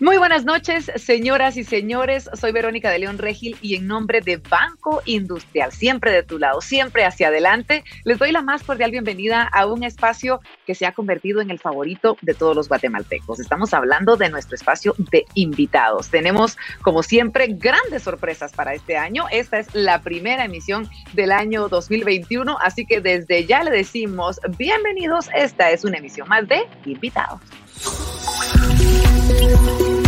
Muy buenas noches, señoras y señores. Soy Verónica de León Regil y en nombre de Banco Industrial, siempre de tu lado, siempre hacia adelante, les doy la más cordial bienvenida a un espacio que se ha convertido en el favorito de todos los guatemaltecos. Estamos hablando de nuestro espacio de invitados. Tenemos, como siempre, grandes sorpresas para este año. Esta es la primera emisión del año 2021, así que desde ya le decimos bienvenidos. Esta es una emisión más de invitados. Thank you.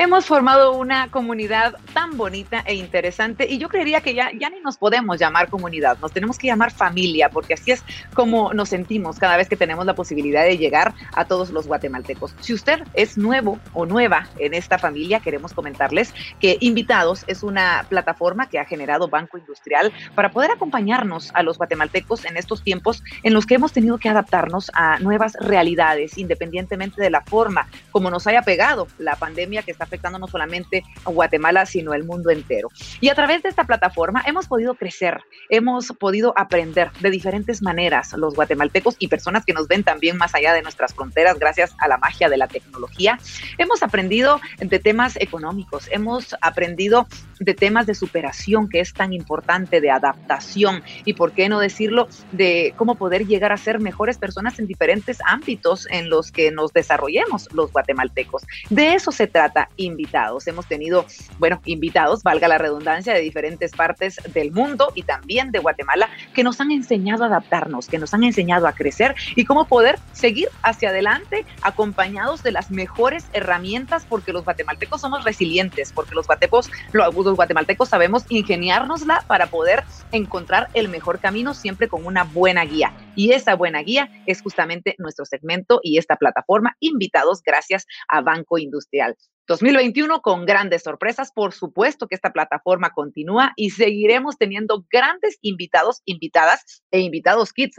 Hemos formado una comunidad tan bonita e interesante y yo creería que ya, ya ni nos podemos llamar comunidad, nos tenemos que llamar familia porque así es como nos sentimos cada vez que tenemos la posibilidad de llegar a todos los guatemaltecos. Si usted es nuevo o nueva en esta familia, queremos comentarles que Invitados es una plataforma que ha generado Banco Industrial para poder acompañarnos a los guatemaltecos en estos tiempos en los que hemos tenido que adaptarnos a nuevas realidades, independientemente de la forma como nos haya pegado la pandemia que está afectando no solamente a Guatemala, sino el mundo entero. Y a través de esta plataforma hemos podido crecer, hemos podido aprender de diferentes maneras los guatemaltecos y personas que nos ven también más allá de nuestras fronteras gracias a la magia de la tecnología. Hemos aprendido de temas económicos, hemos aprendido de temas de superación que es tan importante, de adaptación y, por qué no decirlo, de cómo poder llegar a ser mejores personas en diferentes ámbitos en los que nos desarrollemos los guatemaltecos. De eso se trata invitados. Hemos tenido, bueno, invitados, valga la redundancia, de diferentes partes del mundo y también de Guatemala, que nos han enseñado a adaptarnos, que nos han enseñado a crecer y cómo poder seguir hacia adelante acompañados de las mejores herramientas, porque los guatemaltecos somos resilientes, porque los guatemaltecos, los guatemaltecos sabemos ingeniárnosla para poder encontrar el mejor camino siempre con una buena guía. Y esa buena guía es justamente nuestro segmento y esta plataforma, invitados gracias a Banco Industrial. 2021 con grandes sorpresas. Por supuesto que esta plataforma continúa y seguiremos teniendo grandes invitados, invitadas e invitados kids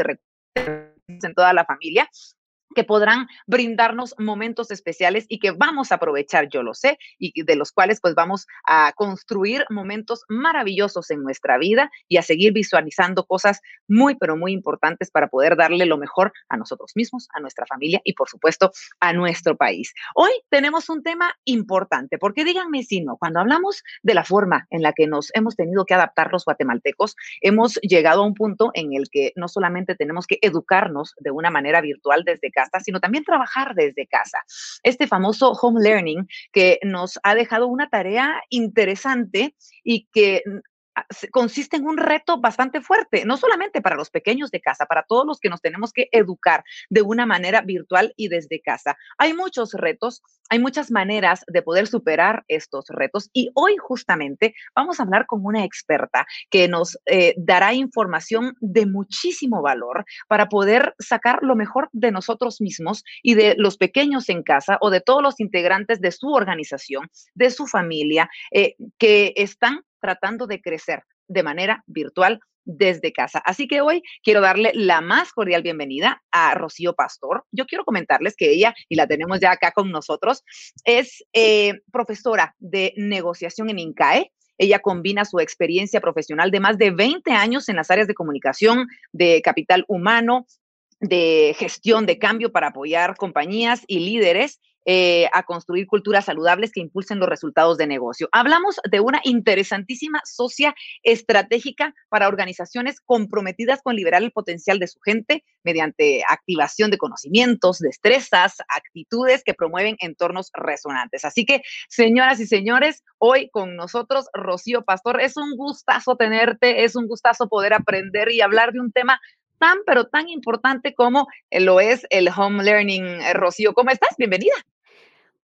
en toda la familia que podrán brindarnos momentos especiales y que vamos a aprovechar, yo lo sé, y de los cuales pues vamos a construir momentos maravillosos en nuestra vida y a seguir visualizando cosas muy, pero muy importantes para poder darle lo mejor a nosotros mismos, a nuestra familia y por supuesto a nuestro país. Hoy tenemos un tema importante, porque díganme si no, cuando hablamos de la forma en la que nos hemos tenido que adaptar los guatemaltecos, hemos llegado a un punto en el que no solamente tenemos que educarnos de una manera virtual desde sino también trabajar desde casa. Este famoso home learning que nos ha dejado una tarea interesante y que consiste en un reto bastante fuerte, no solamente para los pequeños de casa, para todos los que nos tenemos que educar de una manera virtual y desde casa. Hay muchos retos, hay muchas maneras de poder superar estos retos y hoy justamente vamos a hablar con una experta que nos eh, dará información de muchísimo valor para poder sacar lo mejor de nosotros mismos y de los pequeños en casa o de todos los integrantes de su organización, de su familia, eh, que están tratando de crecer de manera virtual desde casa. Así que hoy quiero darle la más cordial bienvenida a Rocío Pastor. Yo quiero comentarles que ella, y la tenemos ya acá con nosotros, es eh, profesora de negociación en INCAE. Ella combina su experiencia profesional de más de 20 años en las áreas de comunicación, de capital humano, de gestión de cambio para apoyar compañías y líderes eh, a construir culturas saludables que impulsen los resultados de negocio. Hablamos de una interesantísima socia estratégica para organizaciones comprometidas con liberar el potencial de su gente mediante activación de conocimientos, destrezas, actitudes que promueven entornos resonantes. Así que, señoras y señores, hoy con nosotros, Rocío Pastor, es un gustazo tenerte, es un gustazo poder aprender y hablar de un tema tan, pero tan importante como lo es el home learning. Eh, Rocío, ¿cómo estás? Bienvenida.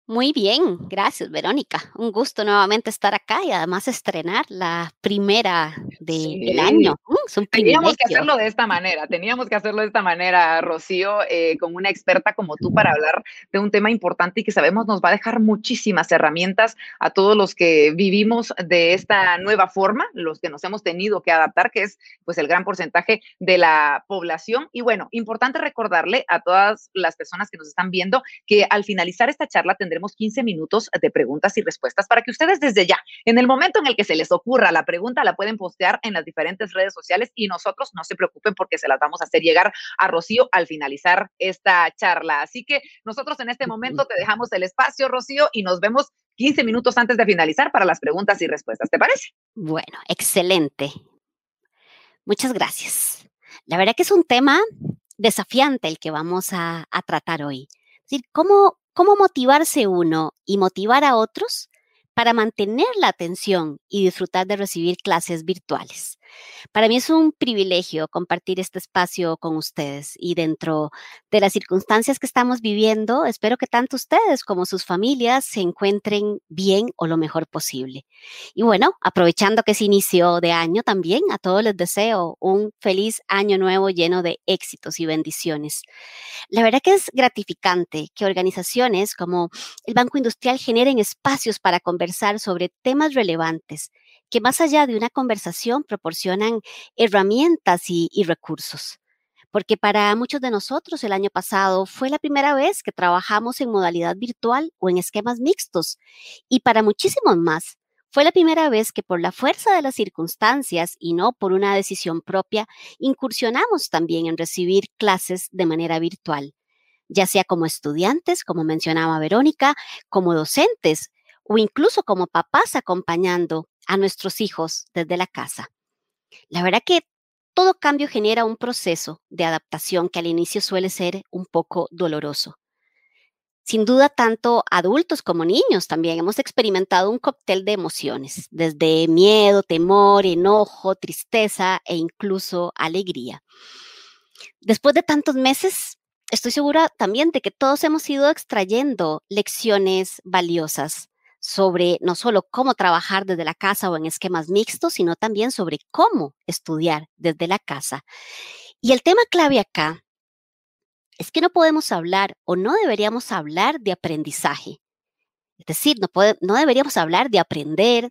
Muy bien, gracias Verónica. Un gusto nuevamente estar acá y además estrenar la primera del año. Teníamos que hacerlo de esta manera, teníamos que hacerlo de esta manera, Rocío, eh, con una experta como tú para hablar de un tema importante y que sabemos nos va a dejar muchísimas herramientas a todos los que vivimos de esta nueva forma, los que nos hemos tenido que adaptar, que es pues el gran porcentaje de la población. Y bueno, importante recordarle a todas las personas que nos están viendo que al finalizar esta charla tendremos tendremos 15 minutos de preguntas y respuestas para que ustedes desde ya, en el momento en el que se les ocurra la pregunta, la pueden postear en las diferentes redes sociales y nosotros no se preocupen porque se las vamos a hacer llegar a Rocío al finalizar esta charla. Así que nosotros en este momento te dejamos el espacio, Rocío, y nos vemos 15 minutos antes de finalizar para las preguntas y respuestas. ¿Te parece? Bueno, excelente. Muchas gracias. La verdad que es un tema desafiante el que vamos a, a tratar hoy. Es decir, ¿cómo, ¿cómo motivarse uno y motivar a otros para mantener la atención y disfrutar de recibir clases virtuales. Para mí es un privilegio compartir este espacio con ustedes y dentro de las circunstancias que estamos viviendo, espero que tanto ustedes como sus familias se encuentren bien o lo mejor posible. Y bueno, aprovechando que se inició de año también, a todos les deseo un feliz año nuevo lleno de éxitos y bendiciones. La verdad que es gratificante que organizaciones como el Banco Industrial generen espacios para conversar sobre temas relevantes que más allá de una conversación proporcionan herramientas y, recursos. Porque para muchos de nosotros el año pasado fue la primera vez que trabajamos en modalidad virtual o en esquemas mixtos. Y para muchísimos más, fue la primera vez que por la fuerza de las circunstancias y no por una decisión propia, incursionamos también en recibir clases de manera virtual, ya sea como estudiantes, como mencionaba Verónica, como docentes o incluso como papás acompañando a nuestros hijos desde la casa. La verdad que todo cambio genera un proceso de adaptación que al inicio suele ser un poco doloroso. Sin duda, tanto adultos como niños también hemos experimentado un cóctel de emociones, desde miedo, temor, enojo, tristeza e incluso alegría. Después de tantos meses, estoy segura también de que todos hemos ido extrayendo lecciones valiosas sobre no solo cómo trabajar desde la casa o en esquemas mixtos, sino también sobre cómo estudiar desde la casa. Y el tema clave acá es que no podemos hablar o no deberíamos hablar de aprendizaje. Es decir, no, no deberíamos hablar de aprender,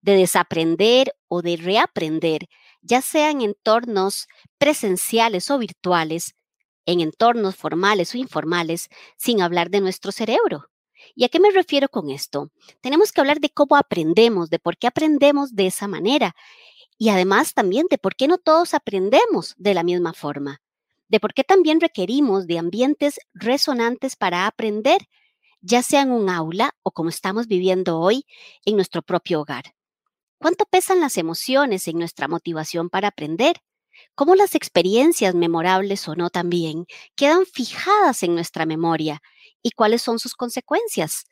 de desaprender o de reaprender, ya sea en entornos presenciales o virtuales, en entornos formales o informales, sin hablar de nuestro cerebro. ¿Y a qué me refiero con esto? Tenemos que hablar de cómo aprendemos, de por qué aprendemos de esa manera y además también de por qué no todos aprendemos de la misma forma, de por qué también requerimos de ambientes resonantes para aprender, ya sea en un aula o como estamos viviendo hoy en nuestro propio hogar. ¿Cuánto pesan las emociones en nuestra motivación para aprender? ¿Cómo las experiencias memorables o no también quedan fijadas en nuestra memoria y cuáles son sus consecuencias.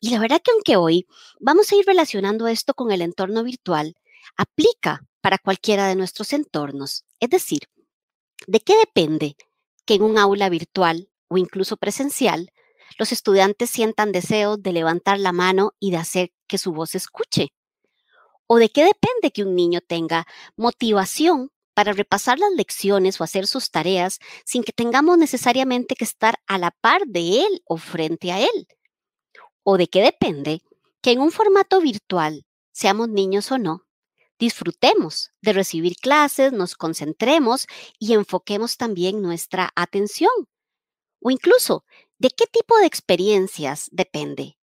Y la verdad que aunque hoy vamos a ir relacionando esto con el entorno virtual, aplica para cualquiera de nuestros entornos. Es decir, ¿de qué depende que en un aula virtual o incluso presencial los estudiantes sientan deseos de levantar la mano y de hacer que su voz escuche? ¿O de qué depende que un niño tenga motivación para repasar las lecciones o hacer sus tareas sin que tengamos necesariamente que estar a la par de él o frente a él. ¿O de qué depende que en un formato virtual, seamos niños o no, disfrutemos de recibir clases, nos concentremos y enfoquemos también nuestra atención? O incluso, ¿de qué tipo de experiencias depende?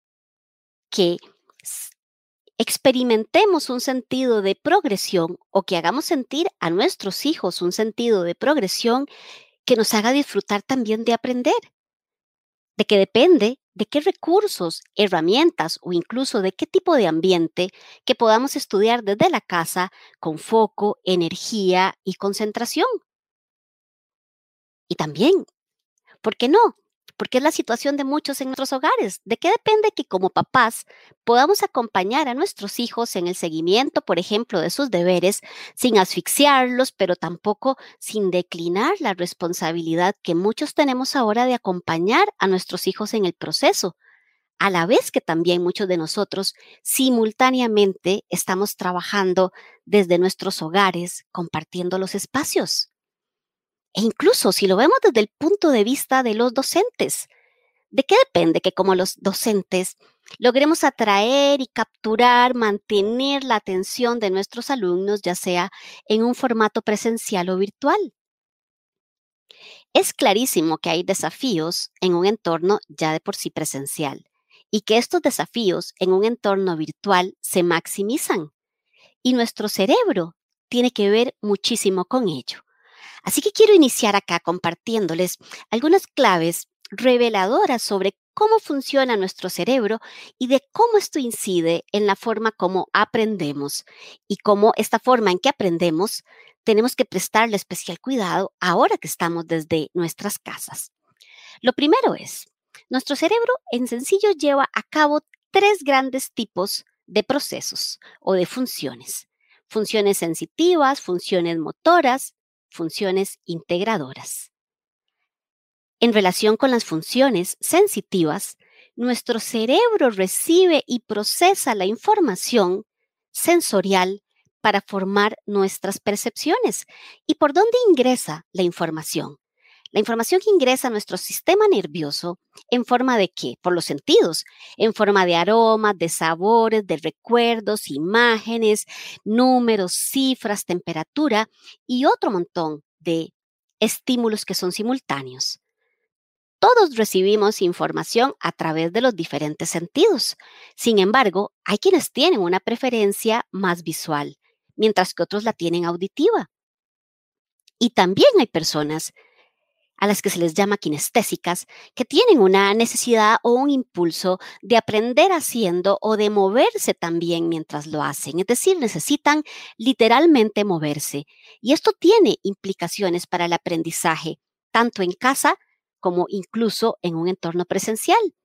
Que experimentemos un sentido de progresión o que hagamos sentir a nuestros hijos un sentido de progresión que nos haga disfrutar también de aprender. De que depende de qué recursos, herramientas o incluso de qué tipo de ambiente que podamos estudiar desde la casa con foco, energía y concentración. Y también, ¿por qué no? Porque es la situación de muchos en nuestros hogares. ¿De qué depende que como papás podamos acompañar a nuestros hijos en el seguimiento, por ejemplo, de sus deberes, sin asfixiarlos, pero tampoco sin declinar la responsabilidad que muchos tenemos ahora de acompañar a nuestros hijos en el proceso? a la vez que también muchos de nosotros simultáneamente estamos trabajando desde nuestros hogares, compartiendo los espacios. E incluso si lo vemos desde el punto de vista de los docentes, ¿de qué depende que como los docentes logremos atraer y capturar, mantener la atención de nuestros alumnos, ya sea en un formato presencial o virtual? Es clarísimo que hay desafíos en un entorno ya de por sí presencial y que estos desafíos en un entorno virtual se maximizan y nuestro cerebro tiene que ver muchísimo con ello. Así que quiero iniciar acá compartiéndoles algunas claves reveladoras sobre cómo funciona nuestro cerebro y de cómo esto incide en la forma como aprendemos y cómo esta forma en que aprendemos tenemos que prestarle especial cuidado ahora que estamos desde nuestras casas. Lo primero es, nuestro cerebro en sencillo lleva a cabo tres grandes tipos de procesos o de funciones. Funciones sensitivas, funciones motoras, funciones integradoras. En relación con las funciones sensitivas, nuestro cerebro recibe y procesa la información sensorial para formar nuestras percepciones. ¿Y por dónde ingresa la información? La información que ingresa a nuestro sistema nervioso en forma de qué? Por los sentidos, en forma de aromas, de sabores, de recuerdos, imágenes, números, cifras, temperatura y otro montón de estímulos que son simultáneos. Todos recibimos información a través de los diferentes sentidos. Sin embargo, hay quienes tienen una preferencia más visual, mientras que otros la tienen auditiva. Y también hay personas a las que se les llama kinestésicas, que tienen una necesidad o un impulso de aprender haciendo o de moverse también mientras lo hacen. Es decir, necesitan literalmente moverse. Y esto tiene implicaciones para el aprendizaje, tanto en casa como incluso en un entorno presencial.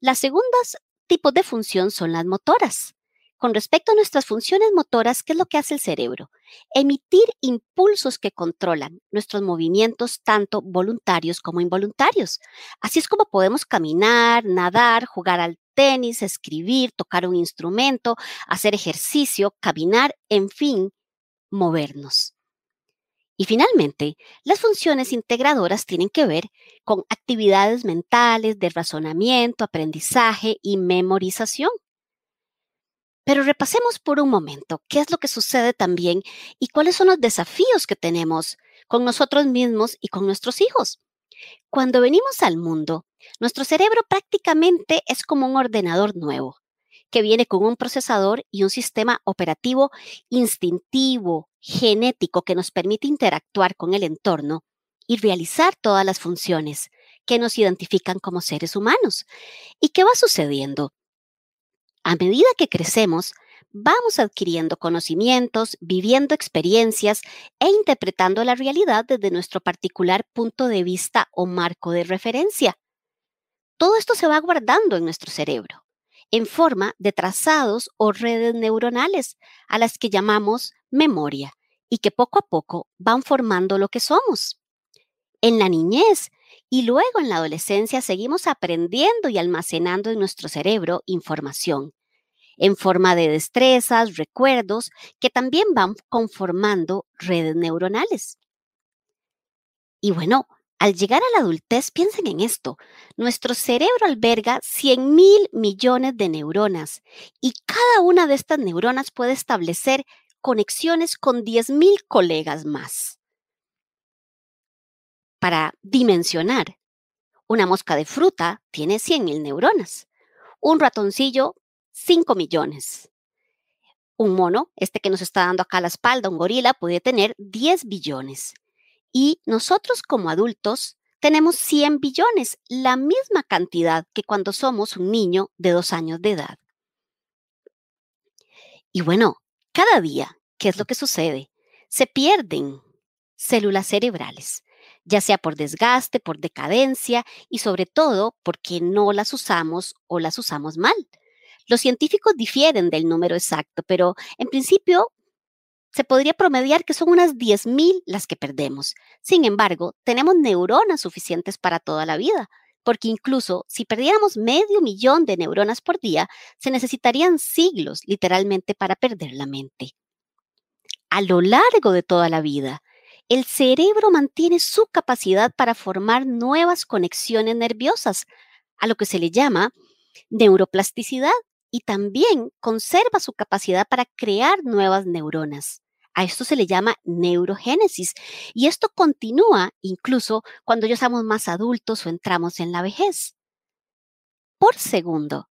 Las segundas tipos de función son las motoras. Con respecto a nuestras funciones motoras, ¿qué es lo que hace el cerebro? Emitir impulsos que controlan nuestros movimientos, tanto voluntarios como involuntarios. Así es como podemos caminar, nadar, jugar al tenis, escribir, tocar un instrumento, hacer ejercicio, caminar, en fin, movernos. Y finalmente, las funciones integradoras tienen que ver con actividades mentales de razonamiento, aprendizaje y memorización. Pero repasemos por un momento qué es lo que sucede también y cuáles son los desafíos que tenemos con nosotros mismos y con nuestros hijos. Cuando venimos al mundo, nuestro cerebro prácticamente es como un ordenador nuevo, que viene con un procesador y un sistema operativo instintivo, genético, que nos permite interactuar con el entorno y realizar todas las funciones que nos identifican como seres humanos. ¿Y qué va sucediendo? A medida que crecemos, vamos adquiriendo conocimientos, viviendo experiencias e interpretando la realidad desde nuestro particular punto de vista o marco de referencia. Todo esto se va guardando en nuestro cerebro en forma de trazados o redes neuronales a las que llamamos memoria y que poco a poco van formando lo que somos. En la niñez y luego en la adolescencia seguimos aprendiendo y almacenando en nuestro cerebro información en forma de destrezas, recuerdos, que también van conformando redes neuronales. Y bueno, al llegar a la adultez, piensen en esto. Nuestro cerebro alberga 100 mil millones de neuronas y cada una de estas neuronas puede establecer conexiones con 10 mil colegas más. Para dimensionar, una mosca de fruta tiene 100 mil neuronas. Un ratoncillo 5 millones. Un mono, este que nos está dando acá la espalda, un gorila, puede tener 10 billones. Y nosotros como adultos tenemos 100 billones, la misma cantidad que cuando somos un niño de dos años de edad. Y bueno, cada día, ¿qué es lo que sucede? Se pierden células cerebrales, ya sea por desgaste, por decadencia y sobre todo porque no las usamos o las usamos mal. Los científicos difieren del número exacto, pero en principio se podría promediar que son unas 10.000 las que perdemos. Sin embargo, tenemos neuronas suficientes para toda la vida, porque incluso si perdiéramos medio millón de neuronas por día, se necesitarían siglos literalmente para perder la mente. A lo largo de toda la vida, el cerebro mantiene su capacidad para formar nuevas conexiones nerviosas, a lo que se le llama neuroplasticidad, y también conserva su capacidad para crear nuevas neuronas. A esto se le llama neurogénesis y esto continúa incluso cuando ya somos más adultos o entramos en la vejez. Por segundo,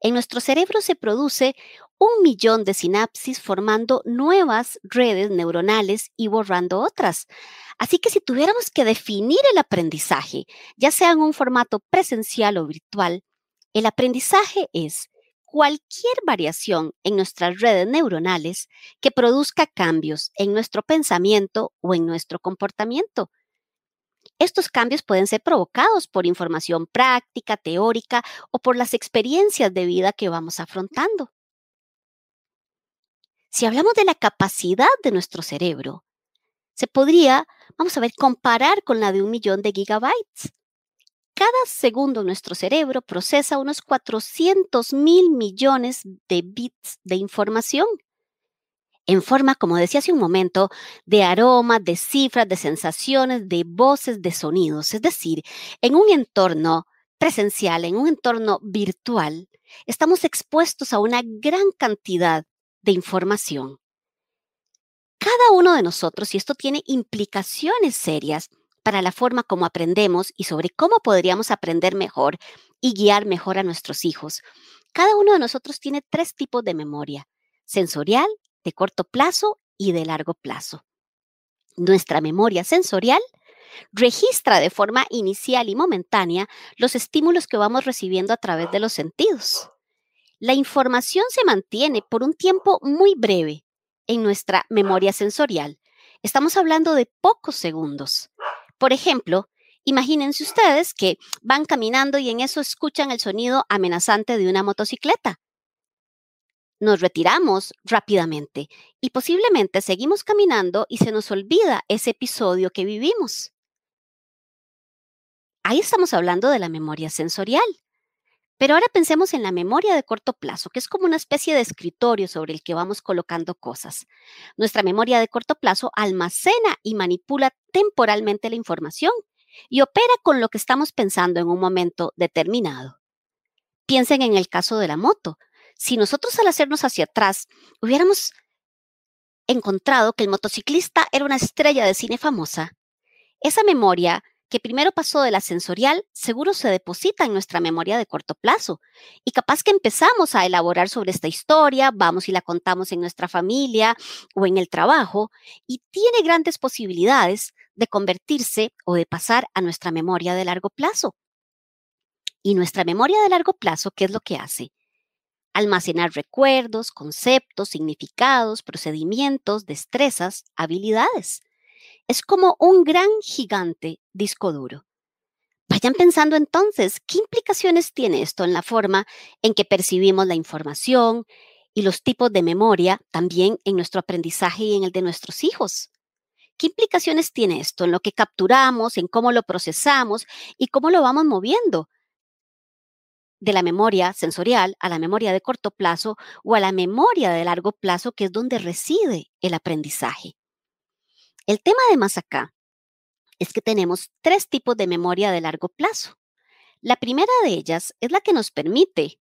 en nuestro cerebro se produce un millón de sinapsis formando nuevas redes neuronales y borrando otras. Así que si tuviéramos que definir el aprendizaje, ya sea en un formato presencial o virtual, el aprendizaje es cualquier variación en nuestras redes neuronales que produzca cambios en nuestro pensamiento o en nuestro comportamiento. Estos cambios pueden ser provocados por información práctica, teórica o por las experiencias de vida que vamos afrontando. Si hablamos de la capacidad de nuestro cerebro, se podría, vamos a ver, comparar con la de un millón de gigabytes. Cada segundo nuestro cerebro procesa unos 400 mil millones de bits de información en forma, como decía hace un momento, de aromas, de cifras, de sensaciones, de voces, de sonidos. Es decir, en un entorno presencial, en un entorno virtual, estamos expuestos a una gran cantidad de información. Cada uno de nosotros, y esto tiene implicaciones serias para la forma como aprendemos y sobre cómo podríamos aprender mejor y guiar mejor a nuestros hijos, cada uno de nosotros tiene tres tipos de memoria, sensorial, de corto plazo y de largo plazo. Nuestra memoria sensorial registra de forma inicial y momentánea los estímulos que vamos recibiendo a través de los sentidos. La información se mantiene por un tiempo muy breve en nuestra memoria sensorial. Estamos hablando de pocos segundos. Por ejemplo, imagínense ustedes que van caminando y en eso escuchan el sonido amenazante de una motocicleta nos retiramos rápidamente y posiblemente seguimos caminando y se nos olvida ese episodio que vivimos. Ahí estamos hablando de la memoria sensorial. Pero ahora pensemos en la memoria de corto plazo, que es como una especie de escritorio sobre el que vamos colocando cosas. Nuestra memoria de corto plazo almacena y manipula temporalmente la información y opera con lo que estamos pensando en un momento determinado. Piensen en el caso de la moto si nosotros al hacernos hacia atrás hubiéramos encontrado que el motociclista era una estrella de cine famosa, esa memoria que primero pasó de la sensorial seguro se deposita en nuestra memoria de corto plazo. Y capaz que empezamos a elaborar sobre esta historia, vamos y la contamos en nuestra familia o en el trabajo, y tiene grandes posibilidades de convertirse o de pasar a nuestra memoria de largo plazo. Y nuestra memoria de largo plazo, ¿qué es lo que hace? almacenar recuerdos, conceptos, significados, procedimientos, destrezas, habilidades. Es como un gran gigante disco duro. Vayan pensando entonces, ¿qué implicaciones tiene esto en la forma en que percibimos la información y los tipos de memoria también en nuestro aprendizaje y en el de nuestros hijos? ¿Qué implicaciones tiene esto en lo que capturamos, en cómo lo procesamos y cómo lo vamos moviendo de la memoria sensorial a la memoria de corto plazo o a la memoria de largo plazo, que es donde reside el aprendizaje. El tema de más acá es que tenemos tres tipos de memoria de largo plazo. La primera de ellas es la que nos permite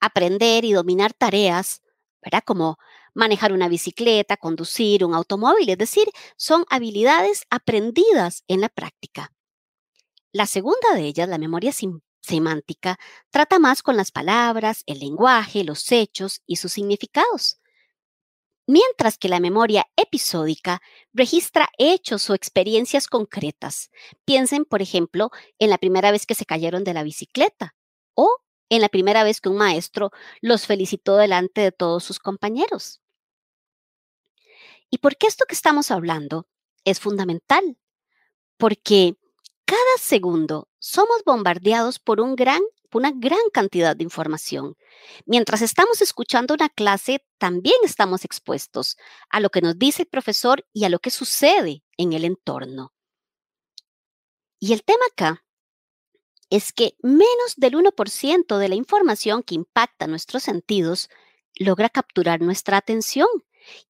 aprender y dominar tareas, ¿verdad? Como manejar una bicicleta, conducir un automóvil, es decir, son habilidades aprendidas en la práctica. La segunda de ellas, la memoria semántica trata más con las palabras, el lenguaje, los hechos y sus significados. Mientras que la memoria episódica registra hechos o experiencias concretas. Piensen, por ejemplo, en la primera vez que se cayeron de la bicicleta o en la primera vez que un maestro los felicitó delante de todos sus compañeros. ¿Y por qué esto que estamos hablando es fundamental? Porque cada segundo somos bombardeados por un gran, una gran cantidad de información. Mientras estamos escuchando una clase, también estamos expuestos a lo que nos dice el profesor y a lo que sucede en el entorno. Y el tema acá es que menos del 1% de la información que impacta nuestros sentidos logra capturar nuestra atención.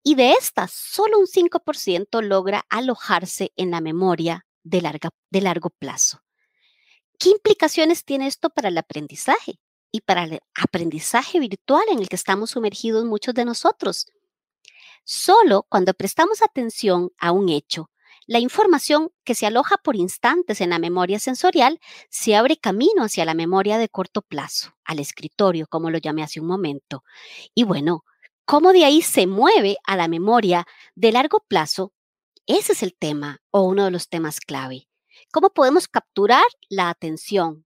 Y de estas, solo un 5% logra alojarse en la memoria de, de largo plazo. ¿Qué implicaciones tiene esto para el aprendizaje y para el aprendizaje virtual en el que estamos sumergidos muchos de nosotros? Solo cuando prestamos atención a un hecho, la información que se aloja por instantes en la memoria sensorial se abre camino hacia la memoria de corto plazo, al escritorio, como lo llamé hace un momento. Y bueno, cómo de ahí se mueve a la memoria de largo plazo, ese es el tema o uno de los temas clave. ¿Cómo podemos capturar la atención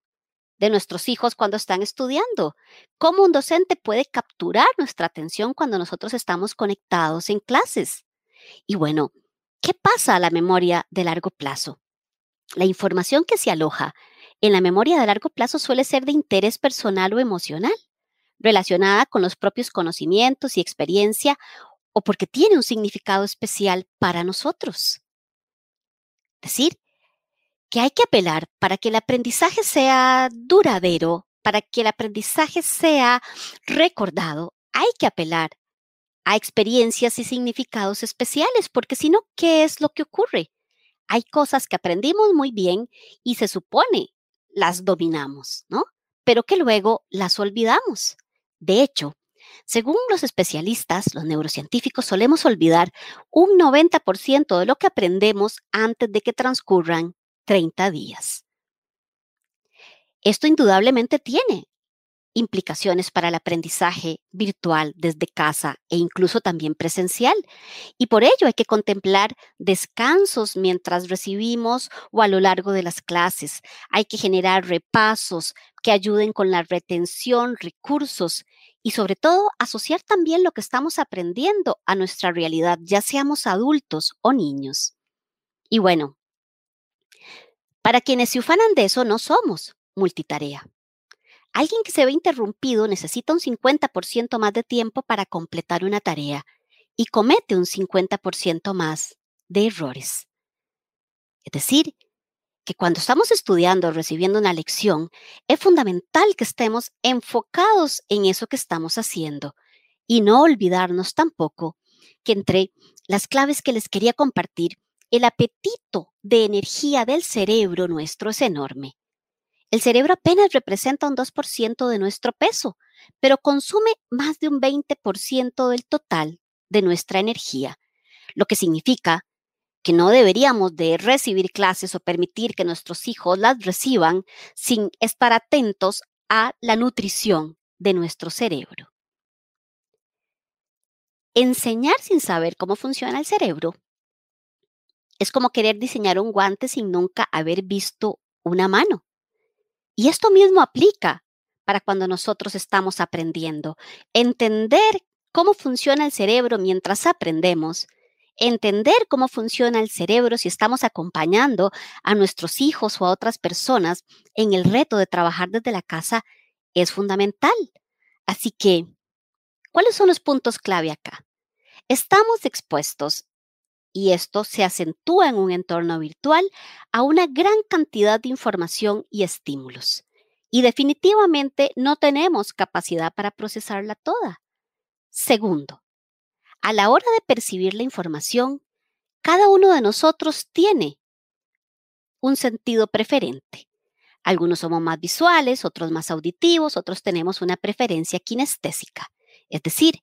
de nuestros hijos cuando están estudiando? ¿Cómo un docente puede capturar nuestra atención cuando nosotros estamos conectados en clases? Y bueno, ¿qué pasa a la memoria de largo plazo? La información que se aloja en la memoria de largo plazo suele ser de interés personal o emocional, relacionada con los propios conocimientos y experiencia o porque tiene un significado especial para nosotros. Es decir, que hay que apelar para que el aprendizaje sea duradero, para que el aprendizaje sea recordado, hay que apelar a experiencias y significados especiales, porque si no, ¿qué es lo que ocurre? Hay cosas que aprendimos muy bien y se supone las dominamos, ¿no? Pero que luego las olvidamos. De hecho, según los especialistas, los neurocientíficos, solemos olvidar un 90% de lo que aprendemos antes de que transcurran 30 días. Esto indudablemente tiene implicaciones para el aprendizaje virtual desde casa e incluso también presencial. Y por ello hay que contemplar descansos mientras recibimos o a lo largo de las clases. Hay que generar repasos que ayuden con la retención, recursos y sobre todo asociar también lo que estamos aprendiendo a nuestra realidad, ya seamos adultos o niños. Y bueno, para quienes se ufanan de eso, no somos multitarea. Alguien que se ve interrumpido necesita un 50% más de tiempo para completar una tarea y comete un 50% más de errores. Es decir, que cuando estamos estudiando o recibiendo una lección, es fundamental que estemos enfocados en eso que estamos haciendo y no olvidarnos tampoco que entre las claves que les quería compartir, el apetito de energía del cerebro nuestro es enorme. El cerebro apenas representa un 2% de nuestro peso, pero consume más de un 20% del total de nuestra energía, lo que significa que no deberíamos de recibir clases o permitir que nuestros hijos las reciban sin estar atentos a la nutrición de nuestro cerebro. Enseñar sin saber cómo funciona el cerebro es como querer diseñar un guante sin nunca haber visto una mano. Y esto mismo aplica para cuando nosotros estamos aprendiendo. Entender cómo funciona el cerebro mientras aprendemos, entender cómo funciona el cerebro si estamos acompañando a nuestros hijos o a otras personas en el reto de trabajar desde la casa es fundamental. Así que, ¿cuáles son los puntos clave acá? Estamos expuestos y esto se acentúa en un entorno virtual a una gran cantidad de información y estímulos. Y definitivamente no tenemos capacidad para procesarla toda. Segundo, a la hora de percibir la información, cada uno de nosotros tiene un sentido preferente. Algunos somos más visuales, otros más auditivos, otros tenemos una preferencia kinestésica. Es decir,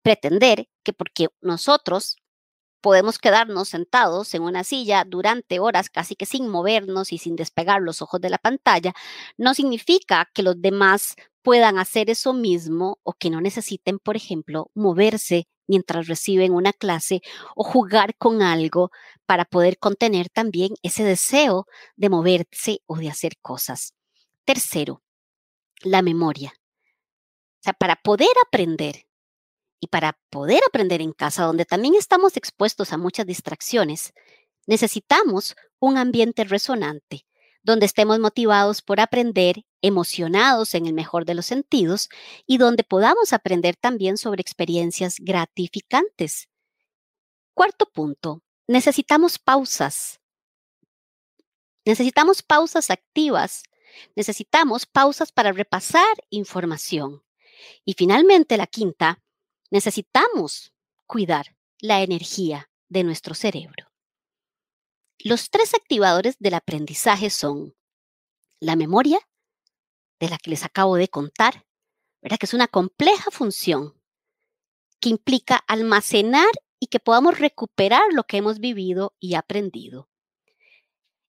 pretender que porque nosotros podemos quedarnos sentados en una silla durante horas casi que sin movernos y sin despegar los ojos de la pantalla, no significa que los demás puedan hacer eso mismo o que no necesiten, por ejemplo, moverse mientras reciben una clase o jugar con algo para poder contener también ese deseo de moverse o de hacer cosas. Tercero, la memoria. O sea, para poder aprender y para poder aprender en casa, donde también estamos expuestos a muchas distracciones, necesitamos un ambiente resonante, donde estemos motivados por aprender, emocionados en el mejor de los sentidos y donde podamos aprender también sobre experiencias gratificantes. Cuarto punto, necesitamos pausas. Necesitamos pausas activas. Necesitamos pausas para repasar información. Y finalmente, la quinta, necesitamos cuidar la energía de nuestro cerebro. Los tres activadores del aprendizaje son la memoria, de la que les acabo de contar, ¿verdad? que es una compleja función que implica almacenar y que podamos recuperar lo que hemos vivido y aprendido.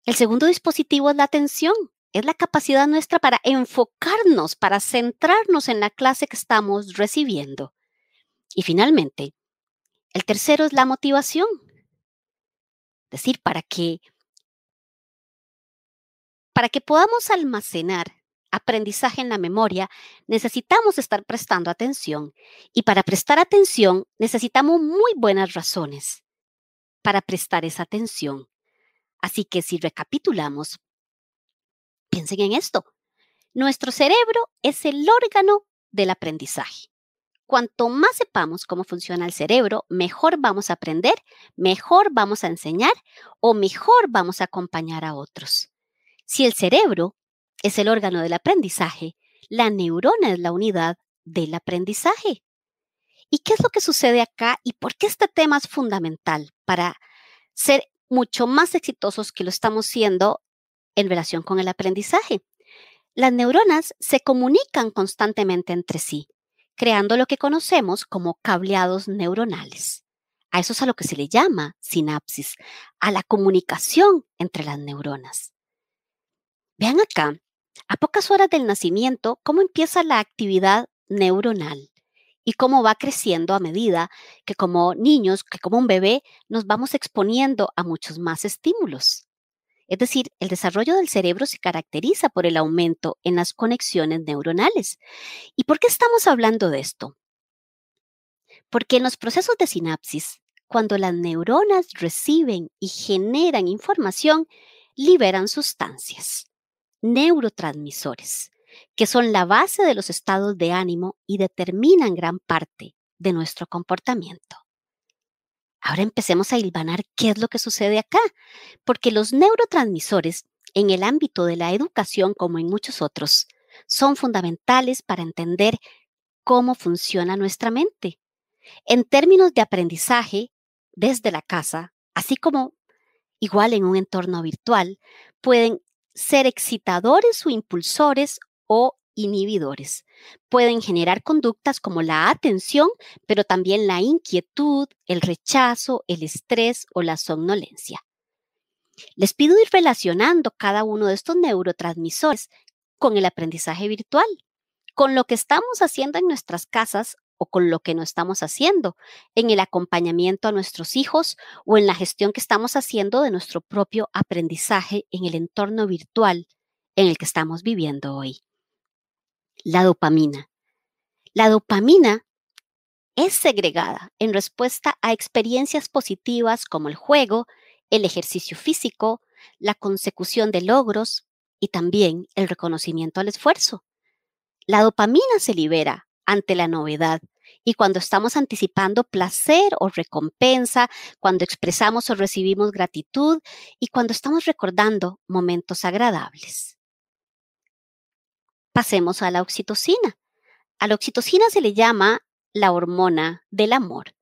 El segundo dispositivo es la atención, es la capacidad nuestra para enfocarnos, para centrarnos en la clase que estamos recibiendo. Y finalmente, el tercero es la motivación. Es decir, para que, para que podamos almacenar aprendizaje en la memoria, necesitamos estar prestando atención. Y para prestar atención, necesitamos muy buenas razones para prestar esa atención. Así que si recapitulamos, piensen en esto. Nuestro cerebro es el órgano del aprendizaje. Cuanto más sepamos cómo funciona el cerebro, mejor vamos a aprender, mejor vamos a enseñar o mejor vamos a acompañar a otros. Si el cerebro es el órgano del aprendizaje, la neurona es la unidad del aprendizaje. ¿Y qué es lo que sucede acá y por qué este tema es fundamental para ser mucho más exitosos que lo estamos siendo en relación con el aprendizaje? Las neuronas se comunican constantemente entre sí creando lo que conocemos como cableados neuronales. A eso es a lo que se le llama sinapsis, a la comunicación entre las neuronas. Vean acá, a pocas horas del nacimiento, cómo empieza la actividad neuronal y cómo va creciendo a medida que como niños, que como un bebé, nos vamos exponiendo a muchos más estímulos. Es decir, el desarrollo del cerebro se caracteriza por el aumento en las conexiones neuronales. ¿Y por qué estamos hablando de esto? Porque en los procesos de sinapsis, cuando las neuronas reciben y generan información, liberan sustancias, neurotransmisores, que son la base de los estados de ánimo y determinan gran parte de nuestro comportamiento. Ahora empecemos a hilvanar qué es lo que sucede acá, porque los neurotransmisores en el ámbito de la educación, como en muchos otros, son fundamentales para entender cómo funciona nuestra mente. En términos de aprendizaje, desde la casa, así como igual en un entorno virtual, pueden ser excitadores o impulsores o inhibidores. Pueden generar conductas como la atención, pero también la inquietud, el rechazo, el estrés o la somnolencia. Les pido ir relacionando cada uno de estos neurotransmisores con el aprendizaje virtual, con lo que estamos haciendo en nuestras casas o con lo que no estamos haciendo, en el acompañamiento a nuestros hijos o en la gestión que estamos haciendo de nuestro propio aprendizaje en el entorno virtual en el que estamos viviendo hoy la dopamina. La dopamina es segregada en respuesta a experiencias positivas como el juego, el ejercicio físico, la consecución de logros y también el reconocimiento al esfuerzo. La dopamina se libera ante la novedad y cuando estamos anticipando placer o recompensa, cuando expresamos o recibimos gratitud y cuando estamos recordando momentos agradables pasemos a la oxitocina. A la oxitocina se le llama la hormona del amor.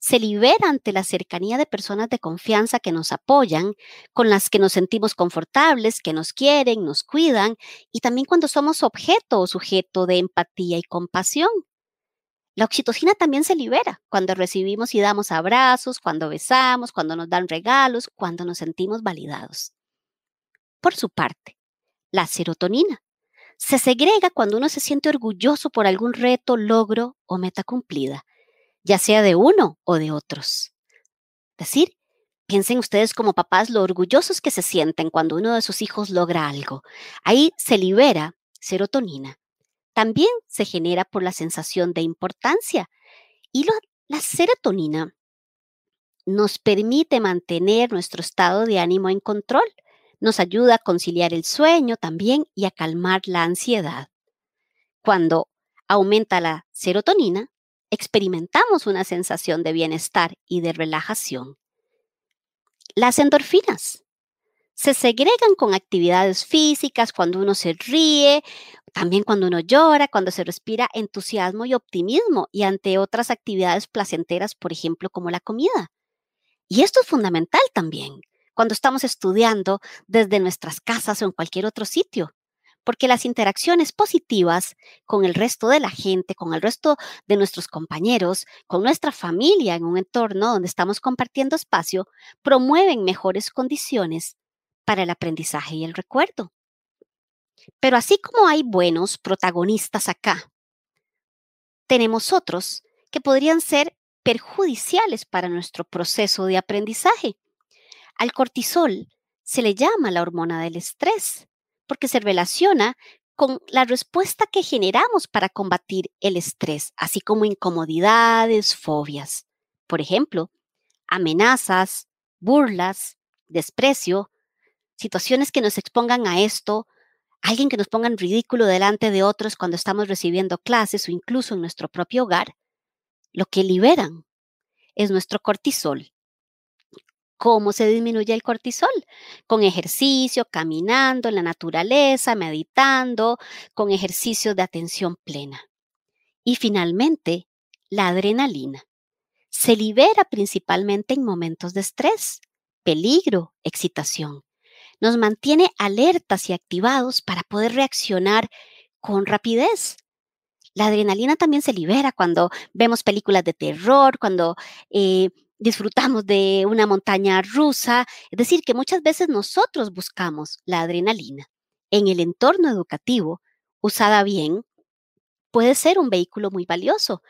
Se libera ante la cercanía de personas de confianza que nos apoyan, con las que nos sentimos confortables, que nos quieren, nos cuidan, y también cuando somos objeto o sujeto de empatía y compasión. La oxitocina también se libera cuando recibimos y damos abrazos, cuando besamos, cuando nos dan regalos, cuando nos sentimos validados. Por su parte, la serotonina se segrega cuando uno se siente orgulloso por algún reto, logro o meta cumplida, ya sea de uno o de otros. Es decir, piensen ustedes como papás lo orgullosos que se sienten cuando uno de sus hijos logra algo. Ahí se libera serotonina. También se genera por la sensación de importancia. Y la serotonina nos permite mantener nuestro estado de ánimo en control nos ayuda a conciliar el sueño también y a calmar la ansiedad. Cuando aumenta la serotonina, experimentamos una sensación de bienestar y de relajación. Las endorfinas se segregan con actividades físicas, cuando uno se ríe, también cuando uno llora, cuando se respira entusiasmo y optimismo y ante otras actividades placenteras, por ejemplo, como la comida. Y esto es fundamental también cuando estamos estudiando desde nuestras casas o en cualquier otro sitio. Porque las interacciones positivas con el resto de la gente, con el resto de nuestros compañeros, con nuestra familia en un entorno donde estamos compartiendo espacio, promueven mejores condiciones para el aprendizaje y el recuerdo. Pero así como hay buenos protagonistas acá, tenemos otros que podrían ser perjudiciales para nuestro proceso de aprendizaje. Al cortisol se le llama la hormona del estrés porque se relaciona con la respuesta que generamos para combatir el estrés, así como incomodidades, fobias. Por ejemplo, amenazas, burlas, desprecio, situaciones que nos expongan a esto, alguien que nos ponga en ridículo delante de otros cuando estamos recibiendo clases o incluso en nuestro propio hogar, lo que liberan es nuestro cortisol. ¿Cómo se disminuye el cortisol? Con ejercicio, caminando en la naturaleza, meditando, con ejercicios de atención plena. Y finalmente, la adrenalina. Se libera principalmente en momentos de estrés, peligro, excitación. Nos mantiene alertas y activados para poder reaccionar con rapidez. La adrenalina también se libera cuando vemos películas de terror, cuando eh, disfrutamos de una montaña rusa. Es decir, que muchas veces nosotros buscamos la adrenalina. En el entorno educativo, usada bien, puede ser un vehículo muy valioso,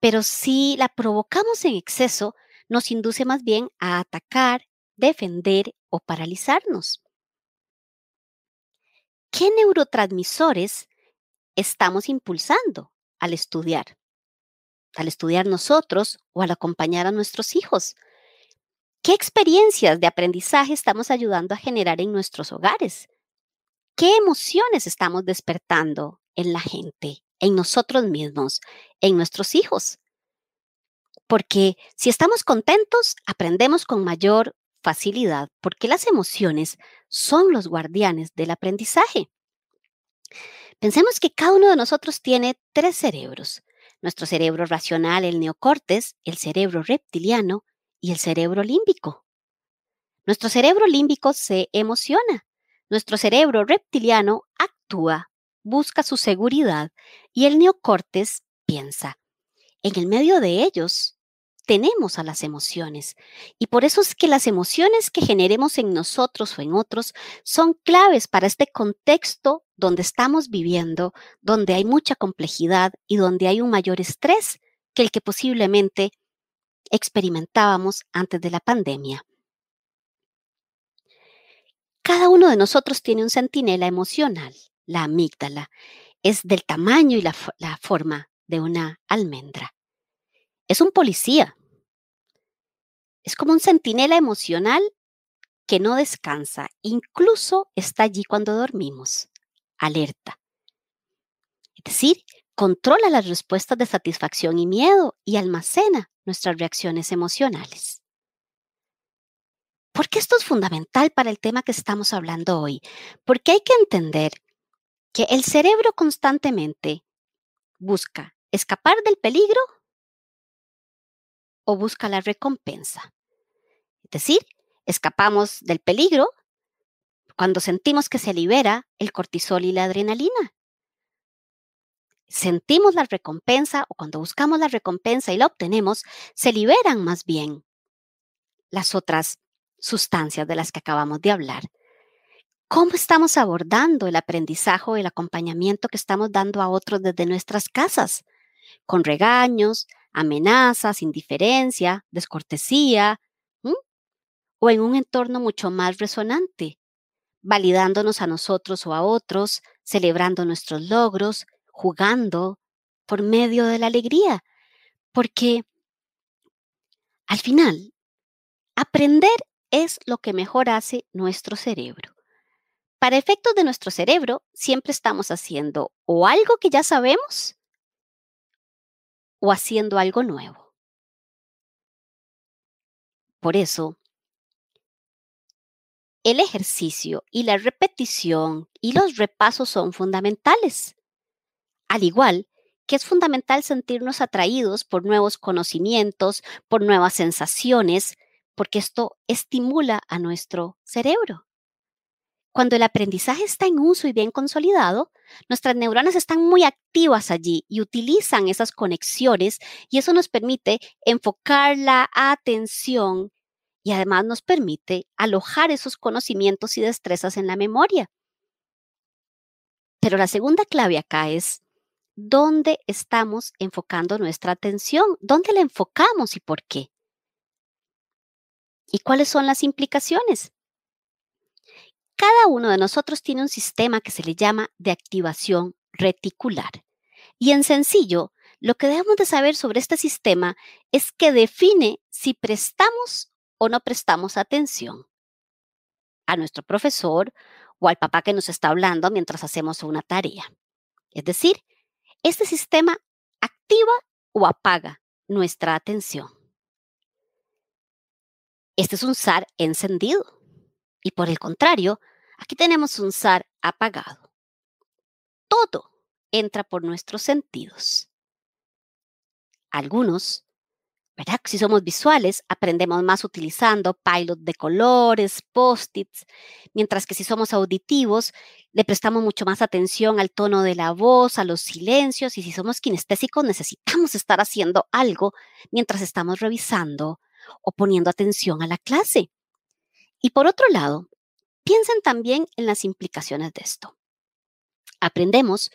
pero si la provocamos en exceso, nos induce más bien a atacar, defender o paralizarnos. ¿Qué neurotransmisores estamos impulsando al estudiar, al estudiar nosotros o al acompañar a nuestros hijos. ¿Qué experiencias de aprendizaje estamos ayudando a generar en nuestros hogares? ¿Qué emociones estamos despertando en la gente, en nosotros mismos, en nuestros hijos? Porque si estamos contentos, aprendemos con mayor facilidad, porque las emociones son los guardianes del aprendizaje. Pensemos que cada uno de nosotros tiene tres cerebros. Nuestro cerebro racional, el neocortes, el cerebro reptiliano y el cerebro límbico. Nuestro cerebro límbico se emociona. Nuestro cerebro reptiliano actúa, busca su seguridad y el neocortes piensa. En el medio de ellos tenemos a las emociones. Y por eso es que las emociones que generemos en nosotros o en otros son claves para este contexto donde estamos viviendo, donde hay mucha complejidad y donde hay un mayor estrés que el que posiblemente experimentábamos antes de la pandemia. Cada uno de nosotros tiene un centinela emocional, la amígdala. Es del tamaño y la, la forma de una almendra. Es un policía es como un centinela emocional que no descansa, incluso está allí cuando dormimos, alerta. Es decir, controla las respuestas de satisfacción y miedo y almacena nuestras reacciones emocionales. ¿Por qué esto es fundamental para el tema que estamos hablando hoy? Porque hay que entender que el cerebro constantemente busca escapar del peligro o busca la recompensa. Es decir, escapamos del peligro cuando sentimos que se libera el cortisol y la adrenalina. Sentimos la recompensa o cuando buscamos la recompensa y la obtenemos, se liberan más bien las otras sustancias de las que acabamos de hablar. ¿Cómo estamos abordando el aprendizaje o el acompañamiento que estamos dando a otros desde nuestras casas? Con regaños, amenazas, indiferencia, descortesía, o en un entorno mucho más resonante, validándonos a nosotros o a otros, celebrando nuestros logros, jugando por medio de la alegría, porque al final, aprender es lo que mejor hace nuestro cerebro. Para efectos de nuestro cerebro, siempre estamos haciendo o algo que ya sabemos o haciendo algo nuevo. Por eso, el ejercicio y la repetición y los repasos son fundamentales. Al igual que es fundamental sentirnos atraídos por nuevos conocimientos, por nuevas sensaciones, porque esto estimula a nuestro cerebro. Cuando el aprendizaje está en uso y bien consolidado, nuestras neuronas están muy activas allí y utilizan esas conexiones y eso nos permite enfocar la atención y además nos permite alojar esos conocimientos y destrezas en la memoria. Pero la segunda clave acá es dónde estamos enfocando nuestra atención, dónde la enfocamos y por qué. ¿Y cuáles son las implicaciones? Cada uno de nosotros tiene un sistema que se le llama de activación reticular. Y en sencillo, lo que debemos de saber sobre este sistema es que define si prestamos o no prestamos atención a nuestro profesor o al papá que nos está hablando mientras hacemos una tarea. Es decir, este sistema activa o apaga nuestra atención. Este es un SAR encendido. Y por el contrario, aquí tenemos un SAR apagado. Todo entra por nuestros sentidos. Algunos ¿verdad? Si somos visuales, aprendemos más utilizando pilot de colores, post-its, mientras que si somos auditivos, le prestamos mucho más atención al tono de la voz, a los silencios, y si somos kinestésicos, necesitamos estar haciendo algo mientras estamos revisando o poniendo atención a la clase. Y por otro lado, piensen también en las implicaciones de esto. Aprendemos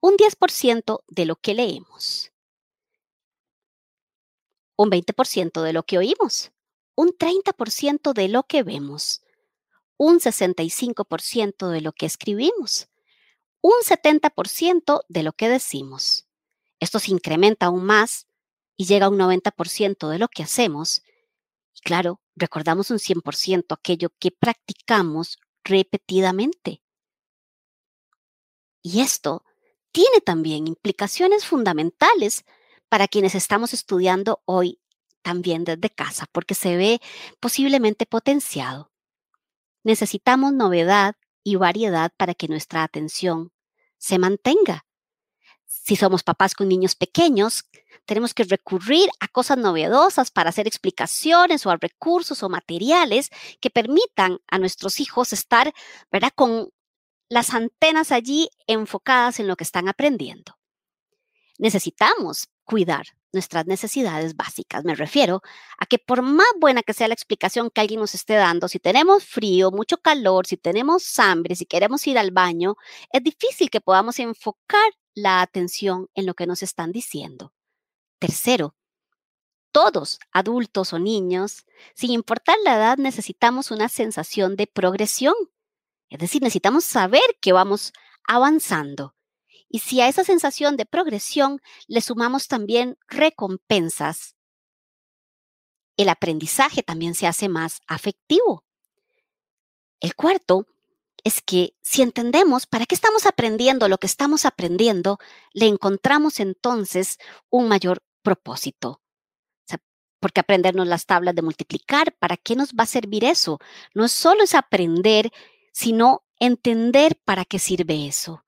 un 10% de lo que leemos un 20% de lo que oímos, un 30% de lo que vemos, un 65% de lo que escribimos, un 70% de lo que decimos. Esto se incrementa aún más y llega a un 90% de lo que hacemos. Y claro, recordamos un 100% aquello que practicamos repetidamente. Y esto tiene también implicaciones fundamentales para quienes estamos estudiando hoy también desde casa, porque se ve posiblemente potenciado. Necesitamos novedad y variedad para que nuestra atención se mantenga. Si somos papás con niños pequeños, tenemos que recurrir a cosas novedosas para hacer explicaciones o a recursos o materiales que permitan a nuestros hijos estar, ¿verdad?, con las antenas allí enfocadas en lo que están aprendiendo. Necesitamos cuidar nuestras necesidades básicas. Me refiero a que por más buena que sea la explicación que alguien nos esté dando, si tenemos frío, mucho calor, si tenemos hambre, si queremos ir al baño, es difícil que podamos enfocar la atención en lo que nos están diciendo. Tercero, todos, adultos o niños, sin importar la edad, necesitamos una sensación de progresión. Es decir, necesitamos saber que vamos avanzando. Y si a esa sensación de progresión le sumamos también recompensas, el aprendizaje también se hace más afectivo. El cuarto es que si entendemos para qué estamos aprendiendo lo que estamos aprendiendo, le encontramos entonces un mayor propósito. porque aprendernos las tablas de multiplicar, ¿para qué nos va a servir eso? No solo es aprender, sino entender para qué sirve eso.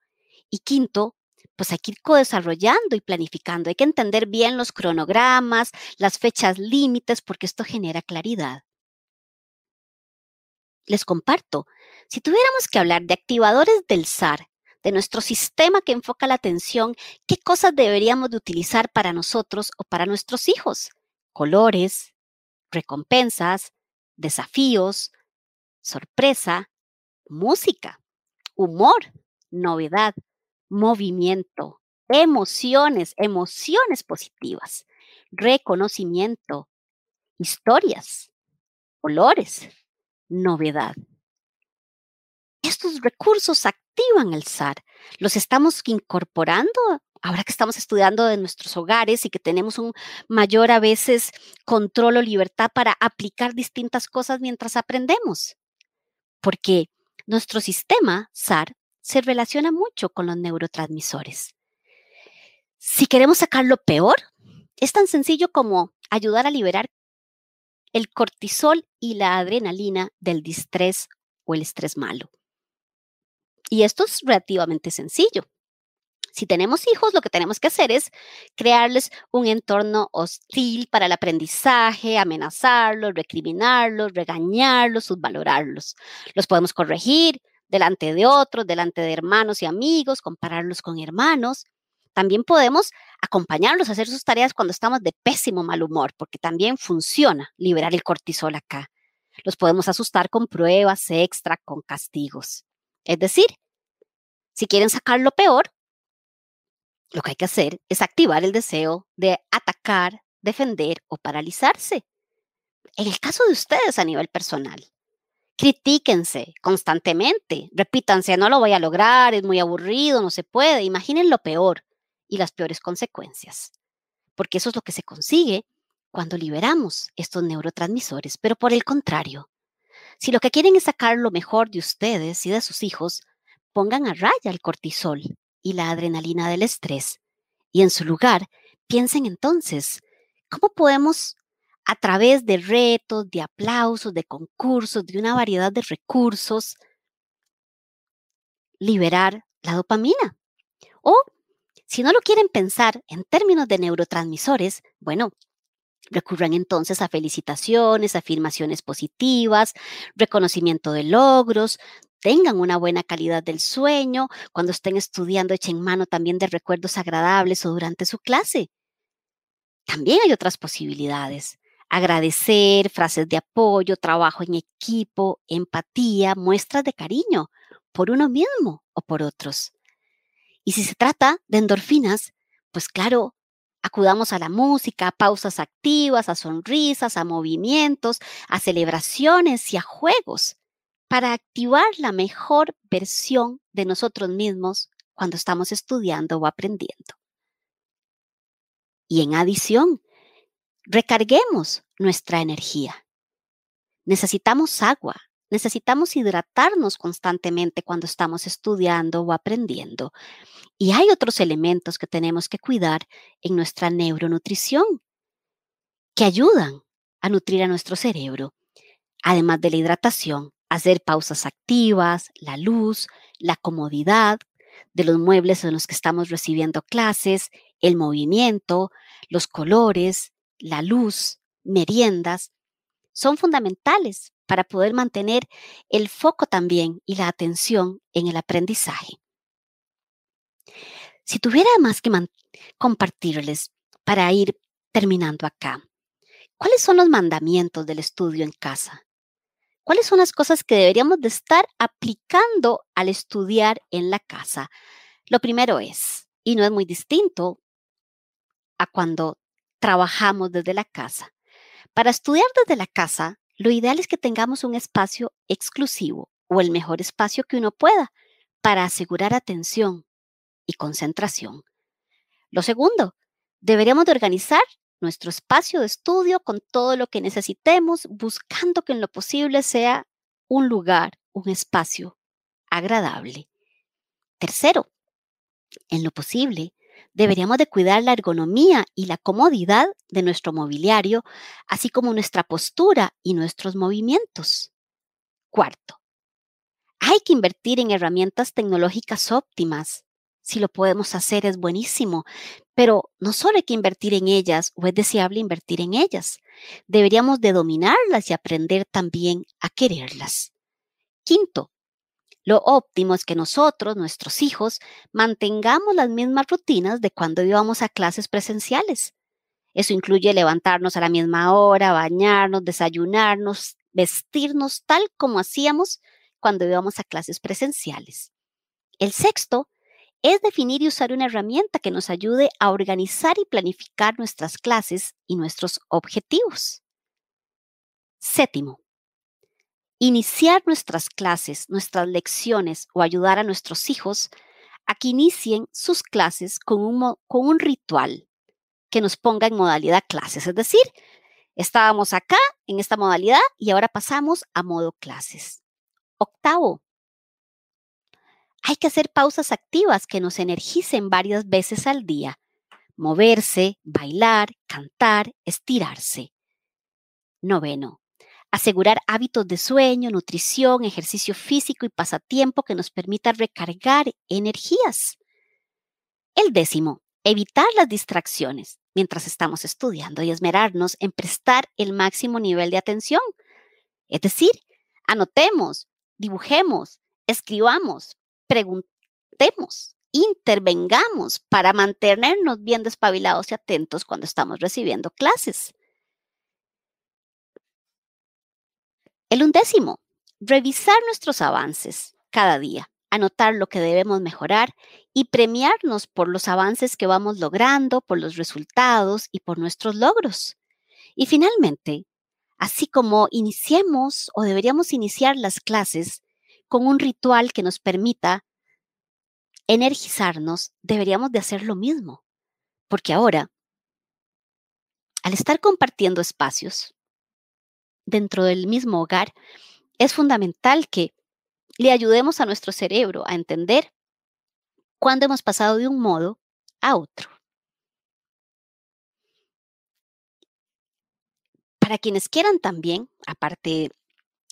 Y quinto, pues hay que ir co-desarrollando y planificando. Hay que entender bien los cronogramas, las fechas límites, porque esto genera claridad. Les comparto, si tuviéramos que hablar de activadores del SAR, de nuestro sistema que enfoca la atención, ¿qué cosas deberíamos de utilizar para nosotros o para nuestros hijos? Colores, recompensas, desafíos, sorpresa, música, humor, novedad, movimiento, emociones, emociones positivas, reconocimiento, historias, olores, novedad. Estos recursos activan el SAR. Los estamos incorporando ahora que estamos estudiando de nuestros hogares y que tenemos un mayor a veces control o libertad para aplicar distintas cosas mientras aprendemos. Porque nuestro sistema SAR se relaciona mucho con los neurotransmisores. Si queremos sacar lo peor, es tan sencillo como ayudar a liberar el cortisol y la adrenalina del distrés o el estrés malo. Y esto es relativamente sencillo. Si tenemos hijos, lo que tenemos que hacer es crearles un entorno hostil para el aprendizaje, amenazarlos, recriminarlos, regañarlos, subvalorarlos. Los podemos corregir, delante de otros, delante de hermanos y amigos, compararlos con hermanos. También podemos acompañarlos a hacer sus tareas cuando estamos de pésimo mal humor, porque también funciona liberar el cortisol acá. Los podemos asustar con pruebas extra, con castigos. Es decir, si quieren sacar lo peor, lo que hay que hacer es activar el deseo de atacar, defender o paralizarse. En el caso de ustedes a nivel personal, critíquense constantemente, repítanse, no lo voy a lograr, es muy aburrido, no se puede, imaginen lo peor y las peores consecuencias, porque eso es lo que se consigue cuando liberamos estos neurotransmisores, pero por el contrario, si lo que quieren es sacar lo mejor de ustedes y de sus hijos, pongan a raya el cortisol y la adrenalina del estrés y en su lugar piensen entonces, ¿cómo podemos a través de retos, de aplausos, de concursos, de una variedad de recursos, liberar la dopamina? O si no lo quieren pensar en términos de neurotransmisores, bueno, Recurran entonces a felicitaciones, afirmaciones positivas, reconocimiento de logros, tengan una buena calidad del sueño, cuando estén estudiando echen mano también de recuerdos agradables o durante su clase. También hay otras posibilidades. Agradecer, frases de apoyo, trabajo en equipo, empatía, muestras de cariño por uno mismo o por otros. Y si se trata de endorfinas, pues claro, Acudamos a la música, a pausas activas, a sonrisas, a movimientos, a celebraciones y a juegos para activar la mejor versión de nosotros mismos cuando estamos estudiando o aprendiendo. Y en adición, recarguemos nuestra energía. Necesitamos agua, necesitamos hidratarnos constantemente cuando estamos estudiando o aprendiendo. Y hay otros elementos que tenemos que cuidar en nuestra neuronutrición que ayudan a nutrir a nuestro cerebro, además de la hidratación, hacer pausas activas, la luz, la comodidad de los muebles en los que estamos recibiendo clases, el movimiento, los colores, la luz, meriendas, son fundamentales para poder mantener el foco también y la atención en el aprendizaje. Si tuviera más que compartirles para ir terminando acá, ¿cuáles son los mandamientos del estudio en casa? ¿Cuáles son las cosas que deberíamos de estar aplicando al estudiar en la casa? Lo primero es, y no es muy distinto a cuando trabajamos desde la casa. Para estudiar desde la casa, lo ideal es que tengamos un espacio exclusivo o el mejor espacio que uno pueda para asegurar atención, y concentración. Lo segundo, deberíamos de organizar nuestro espacio de estudio con todo lo que necesitemos, buscando que en lo posible sea un lugar, un espacio agradable. Tercero, en lo posible, deberíamos de cuidar la ergonomía y la comodidad de nuestro mobiliario, así como nuestra postura y nuestros movimientos. Cuarto, hay que invertir en herramientas tecnológicas óptimas si lo podemos hacer es buenísimo, pero no solo hay que invertir en ellas o es deseable invertir en ellas, deberíamos de dominarlas y aprender también a quererlas. Quinto, lo óptimo es que nosotros, nuestros hijos, mantengamos las mismas rutinas de cuando íbamos a clases presenciales. Eso incluye levantarnos a la misma hora, bañarnos, desayunarnos, vestirnos tal como hacíamos cuando íbamos a clases presenciales. El sexto es definir y usar una herramienta que nos ayude a organizar y planificar nuestras clases y nuestros objetivos. Séptimo, iniciar nuestras clases, nuestras lecciones o ayudar a nuestros hijos a que inicien sus clases con un, con un ritual que nos ponga en modalidad clases. Es decir, estábamos acá en esta modalidad y ahora pasamos a modo clases. Octavo, hay que hacer pausas activas que nos energicen varias veces al día. Moverse, bailar, cantar, estirarse. Noveno. Asegurar hábitos de sueño, nutrición, ejercicio físico y pasatiempo que nos permita recargar energías. El décimo. Evitar las distracciones mientras estamos estudiando y esmerarnos en prestar el máximo nivel de atención. Es decir, anotemos, dibujemos, escribamos, preguntemos, intervengamos para mantenernos bien despabilados y atentos cuando estamos recibiendo clases. El undécimo, revisar nuestros avances cada día anotar lo que debemos mejorar y premiarnos por los avances que vamos logrando, por los resultados y por nuestros logros. Y finalmente, así como iniciemos o deberíamos iniciar las clases con un ritual que nos permita energizarnos, deberíamos de hacer lo mismo. Porque ahora, al estar compartiendo espacios dentro del mismo hogar, es fundamental que le ayudemos a nuestro cerebro a entender cuándo hemos pasado de un modo a otro. Para quienes quieran también, aparte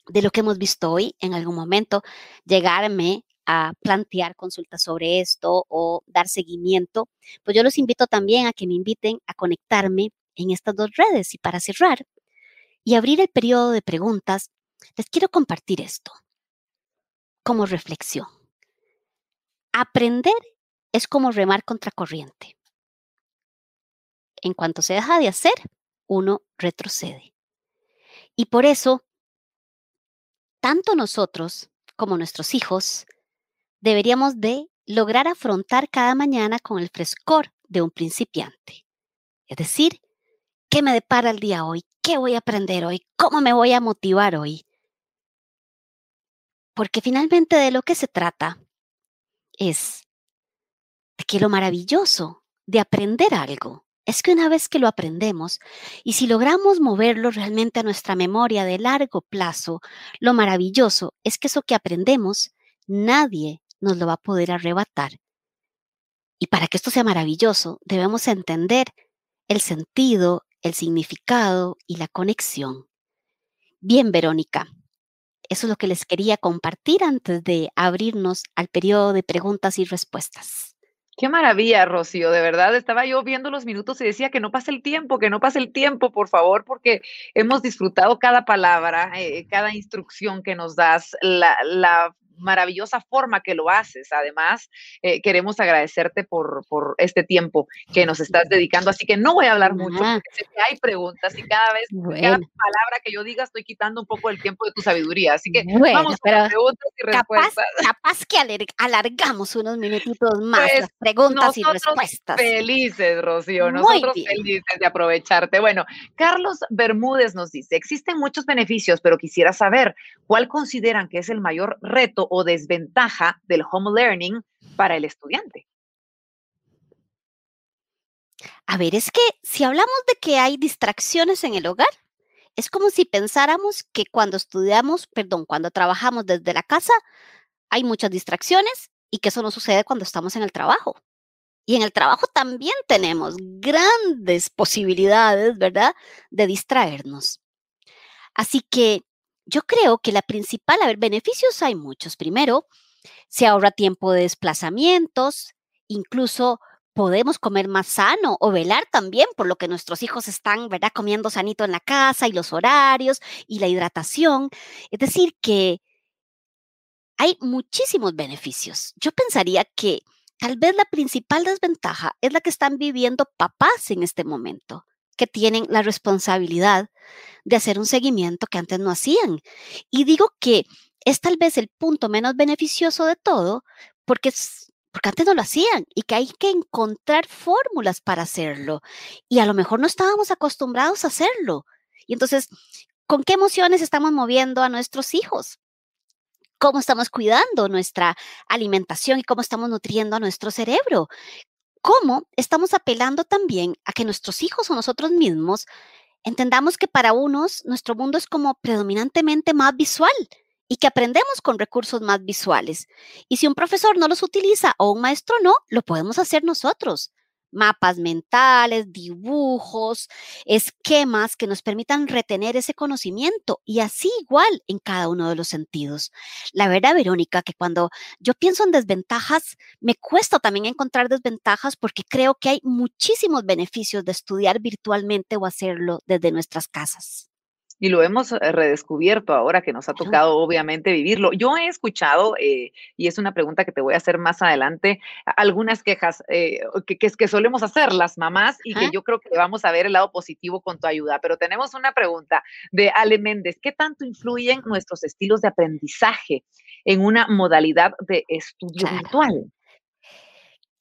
de lo que hemos visto hoy, en algún momento llegarme a plantear consultas sobre esto o dar seguimiento, pues yo los invito también a que me inviten a conectarme en estas dos redes. Y para cerrar y abrir el periodo de preguntas, les quiero compartir esto como reflexión. Aprender es como remar contra corriente. En cuanto se deja de hacer, uno retrocede. Y por eso, tanto nosotros como nuestros hijos deberíamos de lograr afrontar cada mañana con el frescor de un principiante. Es decir, ¿qué me depara el día hoy? ¿Qué voy a aprender hoy? ¿Cómo me voy a motivar hoy? Porque finalmente de lo que se trata es de que lo maravilloso de aprender algo es que una vez que lo aprendemos y si logramos moverlo realmente a nuestra memoria de largo plazo, lo maravilloso es que eso que aprendemos nadie nos lo va a poder arrebatar. Y para que esto sea maravilloso, debemos entender el sentido, el significado y la conexión. Bien, Verónica, eso es lo que les quería compartir antes de abrirnos al periodo de preguntas y respuestas. Qué maravilla, Rocío, de verdad. Estaba yo viendo los minutos y decía que no pase el tiempo, que no pase el tiempo, por favor, porque hemos disfrutado cada palabra, eh, cada instrucción que nos das, la, la maravillosa forma que lo haces. Además, eh, queremos agradecerte por, por, este tiempo que nos estás dedicando. Así que no voy a hablar mucho, porque sé que hay preguntas y cada vez, cada palabra que yo diga, estoy quitando un poco el tiempo de tu sabiduría. Así que vamos con las preguntas y respuestas. Capaz que alargamos unos minutitos más pues, las preguntas y respuestas. Felices, Rocío, nosotros felices de aprovecharte. Bueno, Carlos Bermúdez nos dice: existen muchos beneficios, pero quisiera saber cuál consideran que es el mayor reto o desventaja del home learning para el estudiante? A ver, es que si hablamos de que hay distracciones en el hogar, es como si pensáramos que cuando estudiamos, perdón, cuando trabajamos desde la casa, hay muchas distracciones y que eso no sucede cuando estamos en el trabajo. Y en el trabajo también tenemos grandes posibilidades, ¿verdad?, de distraernos. Así que yo creo que la principal, a ver, beneficios hay muchos. Primero, se ahorra tiempo de desplazamientos, incluso podemos comer más sano o velar también por lo que nuestros hijos están, ¿verdad? Comiendo sanito en la casa y los horarios y la hidratación. Es decir, que hay muchísimos beneficios. Yo pensaría que tal vez la principal desventaja es la que están viviendo papás en este momento que tienen la responsabilidad de hacer un seguimiento que antes no hacían. Y digo que es tal vez el punto menos beneficioso de todo, porque, porque antes no lo hacían y que hay que encontrar fórmulas para hacerlo. Y a lo mejor no estábamos acostumbrados a hacerlo. Y entonces, ¿con qué emociones estamos moviendo a nuestros hijos? cómo estamos cuidando nuestra alimentación y cómo estamos nutriendo a nuestro cerebro cómo estamos apelando también a que nuestros hijos o nosotros mismos entendamos que para unos nuestro mundo es como predominantemente más visual y que aprendemos con recursos más visuales. Y si un profesor no los utiliza o un maestro no, lo podemos hacer nosotros mapas mentales, dibujos, esquemas que nos permitan retener ese conocimiento y así igual en cada uno de los sentidos. La verdad, Verónica, que cuando yo pienso en desventajas, me cuesta también encontrar desventajas porque creo que hay muchísimos beneficios de estudiar virtualmente o hacerlo desde nuestras casas. Y lo hemos eh, redescubierto ahora que nos ha tocado obviamente vivirlo. Yo he escuchado, eh, y es una pregunta que te voy a hacer más adelante, algunas quejas eh, que, que, solemos hacer las mamás y que yo creo que vamos a ver el lado positivo con tu ayuda. Pero tenemos una pregunta de Ale Méndez. ¿Qué tanto influyen nuestros estilos de aprendizaje en una modalidad de estudio virtual?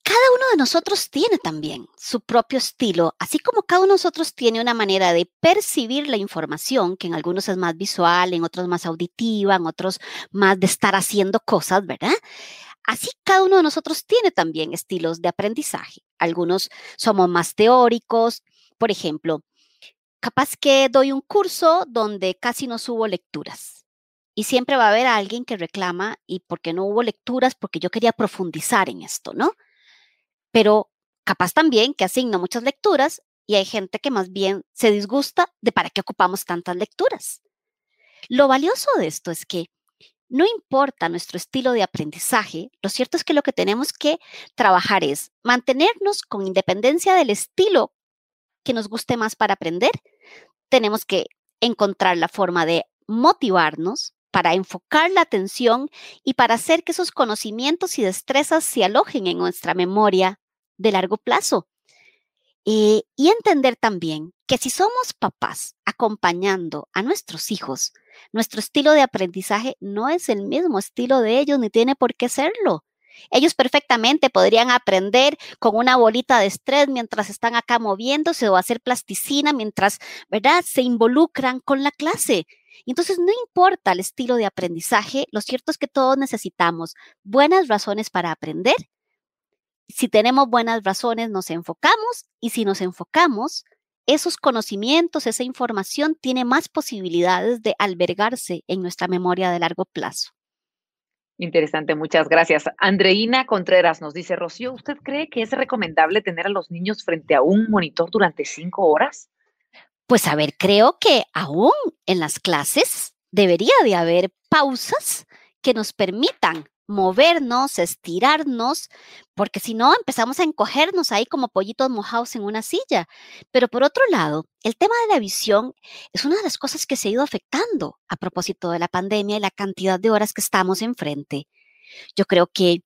Cada uno de nosotros tiene también su propio estilo, así como cada uno de nosotros tiene una manera de percibir la información, que en algunos es más visual, en otros más auditiva, en otros más de estar haciendo cosas, ¿verdad? Así cada uno de nosotros tiene también estilos de aprendizaje. Algunos somos más teóricos, por ejemplo, capaz que doy un curso donde casi no subo lecturas. Y siempre va a haber alguien que reclama, ¿y por qué no hubo lecturas? Porque yo quería profundizar en esto, ¿no? Pero capaz también que asigno muchas lecturas y hay gente que más bien se disgusta de para qué ocupamos tantas lecturas. Lo valioso de esto es que no importa nuestro estilo de aprendizaje, lo cierto es que lo que tenemos que trabajar es mantenernos con independencia del estilo que nos guste más para aprender. Tenemos que encontrar la forma de motivarnos para enfocar la atención y para hacer que esos conocimientos y destrezas se alojen en nuestra memoria de largo plazo. Eh, y entender también que si somos papás acompañando a nuestros hijos, nuestro estilo de aprendizaje no es el mismo estilo de ellos ni tiene por qué serlo. Ellos perfectamente podrían aprender con una bolita de estrés mientras están acá moviéndose o hacer plasticina mientras, ¿verdad?, se involucran con la clase. Entonces no importa el estilo de aprendizaje, lo cierto es que todos necesitamos buenas razones para aprender si tenemos buenas razones, nos enfocamos y si nos enfocamos, esos conocimientos, esa información tiene más posibilidades de albergarse en nuestra memoria de largo plazo. Interesante, muchas gracias. Andreina Contreras nos dice, Rocío, ¿usted cree que es recomendable tener a los niños frente a un monitor durante cinco horas? Pues a ver, creo que aún en las clases debería de haber pausas que nos permitan movernos, estirarnos, porque si no empezamos a encogernos ahí como pollitos mojados en una silla. Pero por otro lado, el tema de la visión es una de las cosas que se ha ido afectando a propósito de la pandemia y la cantidad de horas que estamos enfrente. Yo creo que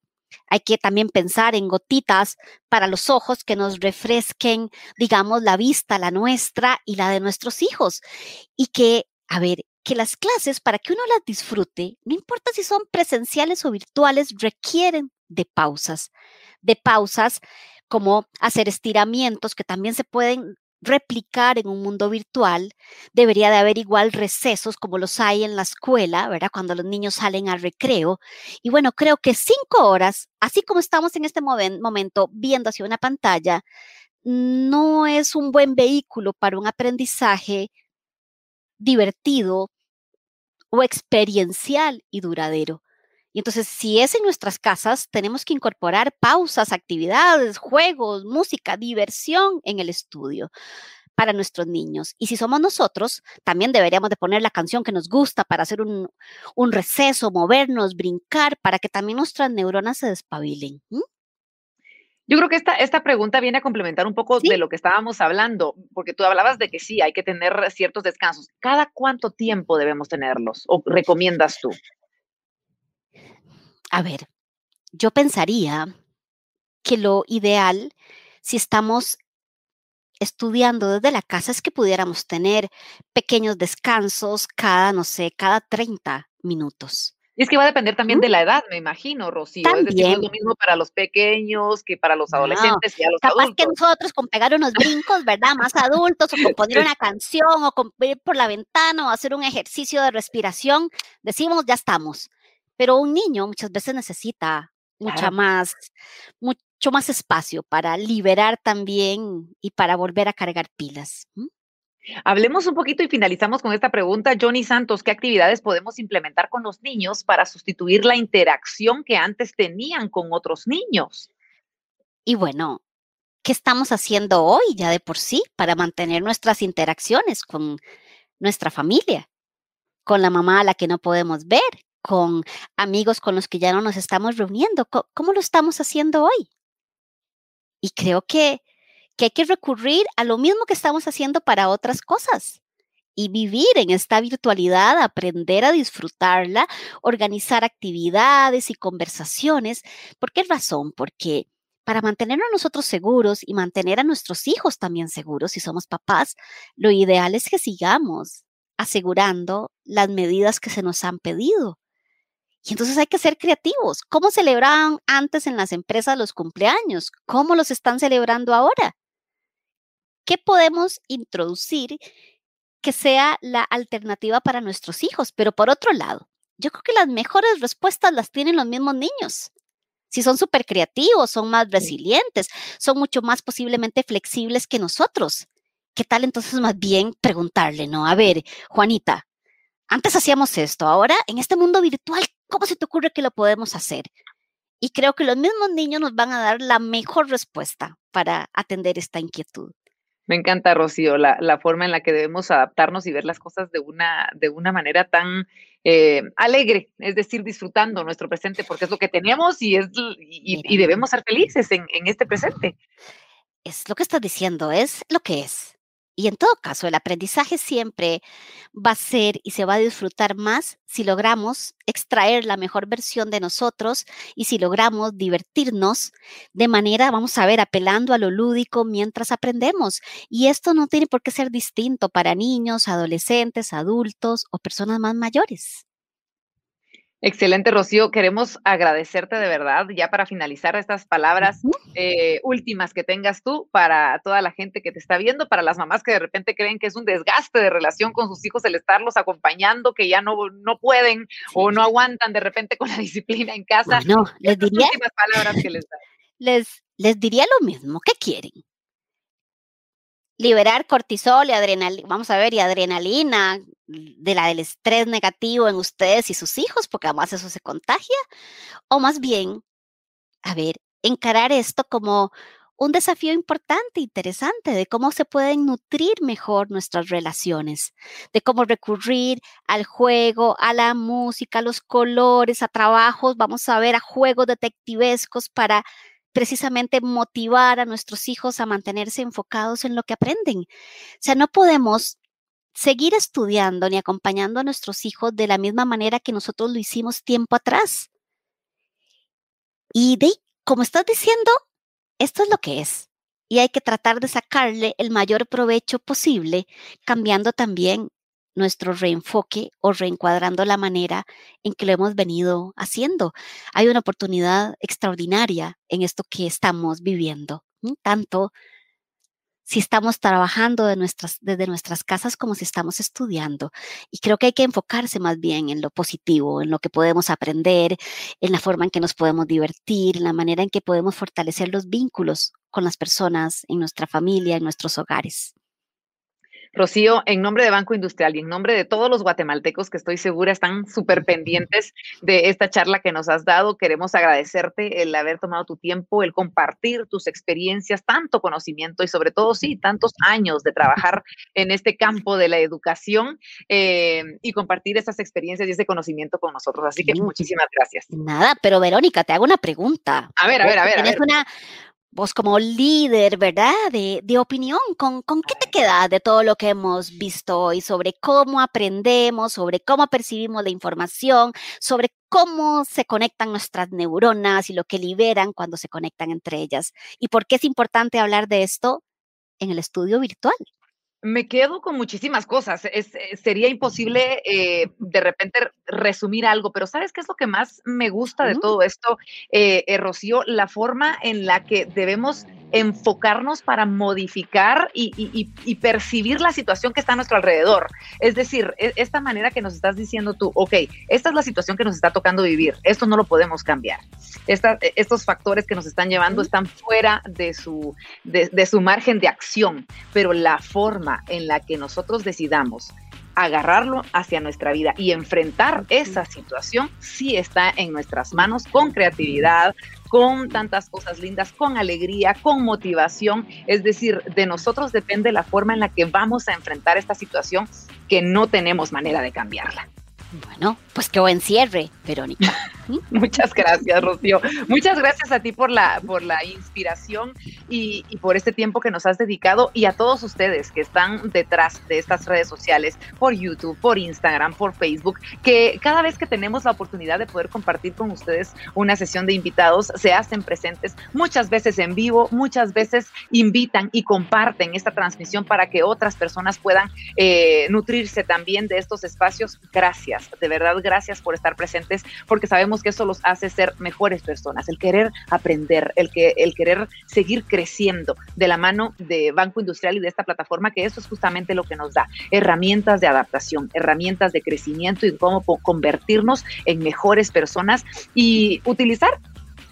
hay que también pensar en gotitas para los ojos que nos refresquen, digamos, la vista, la nuestra y la de nuestros hijos. Y que, a ver, que las clases, para que uno las disfrute, no importa si son presenciales o virtuales, requieren de pausas, de pausas como hacer estiramientos que también se pueden replicar en un mundo virtual, debería de haber igual recesos como los hay en la escuela, ¿verdad? Cuando los niños salen al recreo. Y bueno, creo que cinco horas, así como estamos en este momento viendo hacia una pantalla, no es un buen vehículo para un aprendizaje divertido, o experiencial y duradero. Y entonces, si es en nuestras casas, tenemos que incorporar pausas, actividades, juegos, música, diversión en el estudio para nuestros niños. Y si somos nosotros, también deberíamos de poner la canción que nos gusta para hacer un, receso, movernos, brincar, para que también nuestras neuronas se despabilen. Yo creo que esta, esta pregunta viene a complementar un poco de lo que estábamos hablando, porque tú hablabas de que sí, hay que tener ciertos descansos. ¿Cada cuánto tiempo debemos tenerlos o recomiendas tú? A ver, yo pensaría que lo ideal, si estamos estudiando desde la casa, es que pudiéramos tener pequeños descansos cada, no sé, cada 30 minutos. Y es que va a depender también de la edad, me imagino, Rocío. Es decir, es lo mismo para los pequeños que para los adolescentes y a los capaz adultos. que nosotros con pegar unos brincos, ¿verdad? Más adultos, o con poner una canción, o con ir por la ventana, o hacer un ejercicio de respiración, decimos, ya estamos. Pero un niño muchas veces necesita mucha más, mucho más espacio para liberar también y para volver a cargar pilas. Hablemos un poquito y finalizamos con esta pregunta. Johnny Santos, ¿qué actividades podemos implementar con los niños para sustituir la interacción que antes tenían con otros niños? Y bueno, ¿qué estamos haciendo hoy ya de por sí para mantener nuestras interacciones con nuestra familia? Con la mamá a la que no podemos ver, con amigos con los que ya no nos estamos reuniendo. ¿Cómo lo estamos haciendo hoy? Y creo que que hay que recurrir a lo mismo que estamos haciendo para otras cosas. y vivir en esta virtualidad, aprender a disfrutarla, organizar actividades y conversaciones. ¿Por qué razón? Porque para mantener a nosotros seguros y mantener a nuestros hijos también seguros, si somos papás, lo ideal es que sigamos asegurando las medidas que se nos han pedido. Y entonces hay que ser creativos. ¿Cómo celebraban antes en las empresas los cumpleaños? ¿Cómo los están celebrando ahora? ¿Qué podemos introducir que sea la alternativa para nuestros hijos? Pero por otro lado, yo creo que las mejores respuestas las tienen los mismos niños. Si son súper creativos, son más resilientes, son mucho más posiblemente flexibles que nosotros. ¿Qué tal entonces más bien preguntarle, no? A ver, Juanita, antes hacíamos esto, ahora en este mundo virtual, ¿cómo se te ocurre que lo podemos hacer? Y creo que los mismos niños nos van a dar la mejor respuesta para atender esta inquietud. Me encanta, Rocío, la, forma en la que debemos adaptarnos y ver las cosas de una, de una manera tan eh, alegre, es decir, disfrutando nuestro presente, porque es lo que tenemos y, es, y, debemos ser felices en, en este presente. Es lo que estás diciendo, es lo que es. Y en todo caso, el aprendizaje siempre va a ser y se va a disfrutar más si logramos extraer la mejor versión de nosotros y si logramos divertirnos de manera, vamos a ver, apelando a lo lúdico mientras aprendemos. Y esto no tiene por qué ser distinto para niños, adolescentes, adultos o personas más mayores. Excelente, Rocío. Queremos agradecerte de verdad, ya para finalizar estas palabras eh, últimas que tengas tú para toda la gente que te está viendo, para las mamás que de repente creen que es un desgaste de relación con sus hijos el estarlos acompañando, que ya no, no pueden o no aguantan de repente con la disciplina en casa. No, les diría, palabras que les, les, les diría lo mismo. ¿Qué quieren? Liberar cortisol y adrenalina, vamos a ver, y adrenalina de la del estrés negativo en ustedes y sus hijos, porque además eso se contagia, o más bien, a ver, encarar esto como un desafío importante, interesante, de cómo se pueden nutrir mejor nuestras relaciones, de cómo recurrir al juego, a la música, a los colores, a trabajos, vamos a ver, a juegos detectivescos para precisamente motivar a nuestros hijos a mantenerse enfocados en lo que aprenden. O sea, no podemos seguir estudiando ni acompañando a nuestros hijos de la misma manera que nosotros lo hicimos tiempo atrás. Y como estás diciendo, esto es lo que es. Y hay que tratar de sacarle el mayor provecho posible, cambiando también nuestro reenfoque o reencuadrando la manera en que lo hemos venido haciendo. Hay una oportunidad extraordinaria en esto que estamos viviendo, tanto si estamos trabajando de nuestras, desde nuestras casas como si estamos estudiando. Y creo que hay que enfocarse más bien en lo positivo, en lo que podemos aprender, en la forma en que nos podemos divertir, en la manera en que podemos fortalecer los vínculos con las personas en nuestra familia, en nuestros hogares. Rocío, en nombre de Banco Industrial y en nombre de todos los guatemaltecos que estoy segura están súper pendientes de esta charla que nos has dado, queremos agradecerte el haber tomado tu tiempo, el compartir tus experiencias, tanto conocimiento y sobre todo, sí, tantos años de trabajar en este campo de la educación eh, y compartir esas experiencias y ese conocimiento con nosotros. Así que muchísimas gracias. Nada, pero Verónica, te hago una pregunta. A ver, a ver, a ver. Tienes una vos como líder, ¿verdad? De, de opinión, ¿con, ¿con, qué te quedas de todo lo que hemos visto hoy sobre cómo aprendemos, sobre cómo percibimos la información, sobre cómo se conectan nuestras neuronas y lo que liberan cuando se conectan entre ellas? ¿Y por qué es importante hablar de esto en el estudio virtual? Me quedo con muchísimas cosas. Es, eh, sería imposible eh, de repente resumir algo, pero ¿sabes qué es lo que más me gusta de todo esto, eh, Rocío? La forma en la que debemos enfocarnos para modificar y, percibir la situación que está a nuestro alrededor. Es decir, e, esta manera que nos estás diciendo tú, ok, esta es la situación que nos está tocando vivir, esto no lo podemos cambiar. E, estos factores que nos están llevando están fuera de su, de su margen de acción, pero la forma en la que nosotros decidamos agarrarlo hacia nuestra vida y enfrentar esa situación sí está en nuestras manos con creatividad, con tantas cosas lindas, con alegría, con motivación. Es decir, de nosotros depende la forma en la que vamos a enfrentar esta situación que no tenemos manera de cambiarla. Bueno, pues que buen cierre, Verónica. Muchas gracias, Rocío. Muchas gracias a ti por la, por la inspiración y, por este tiempo que nos has dedicado y a todos ustedes que están detrás de estas redes sociales, por YouTube, por Instagram, por Facebook, que cada vez que tenemos la oportunidad de poder compartir con ustedes una sesión de invitados, se hacen presentes muchas veces en vivo, muchas veces invitan y comparten esta transmisión para que otras personas puedan eh, nutrirse también de estos espacios. De verdad, gracias por estar presentes, porque sabemos que eso los hace ser mejores personas, el querer aprender, el, que, el querer seguir creciendo de la mano de Banco Industrial y de esta plataforma, que eso es justamente lo que nos da, herramientas de adaptación, herramientas de crecimiento y cómo convertirnos en mejores personas y utilizar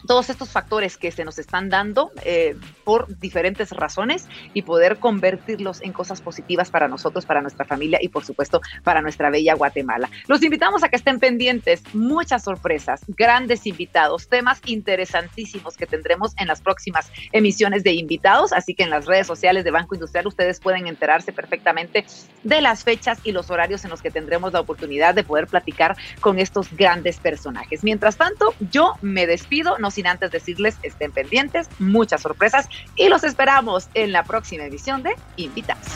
todos estos factores que se nos están dando eh, por diferentes razones y poder convertirlos en cosas positivas para nosotros, para nuestra familia y por supuesto para nuestra bella Guatemala. Los invitamos a que estén pendientes, muchas sorpresas, grandes invitados, temas interesantísimos que tendremos en las próximas emisiones de invitados, así que en las redes sociales de Banco Industrial ustedes pueden enterarse perfectamente de las fechas y los horarios en los que tendremos la oportunidad de poder platicar con estos grandes personajes. Mientras tanto, yo me despido, nos sin antes decirles estén pendientes, muchas sorpresas y los esperamos en la próxima edición de Invitados.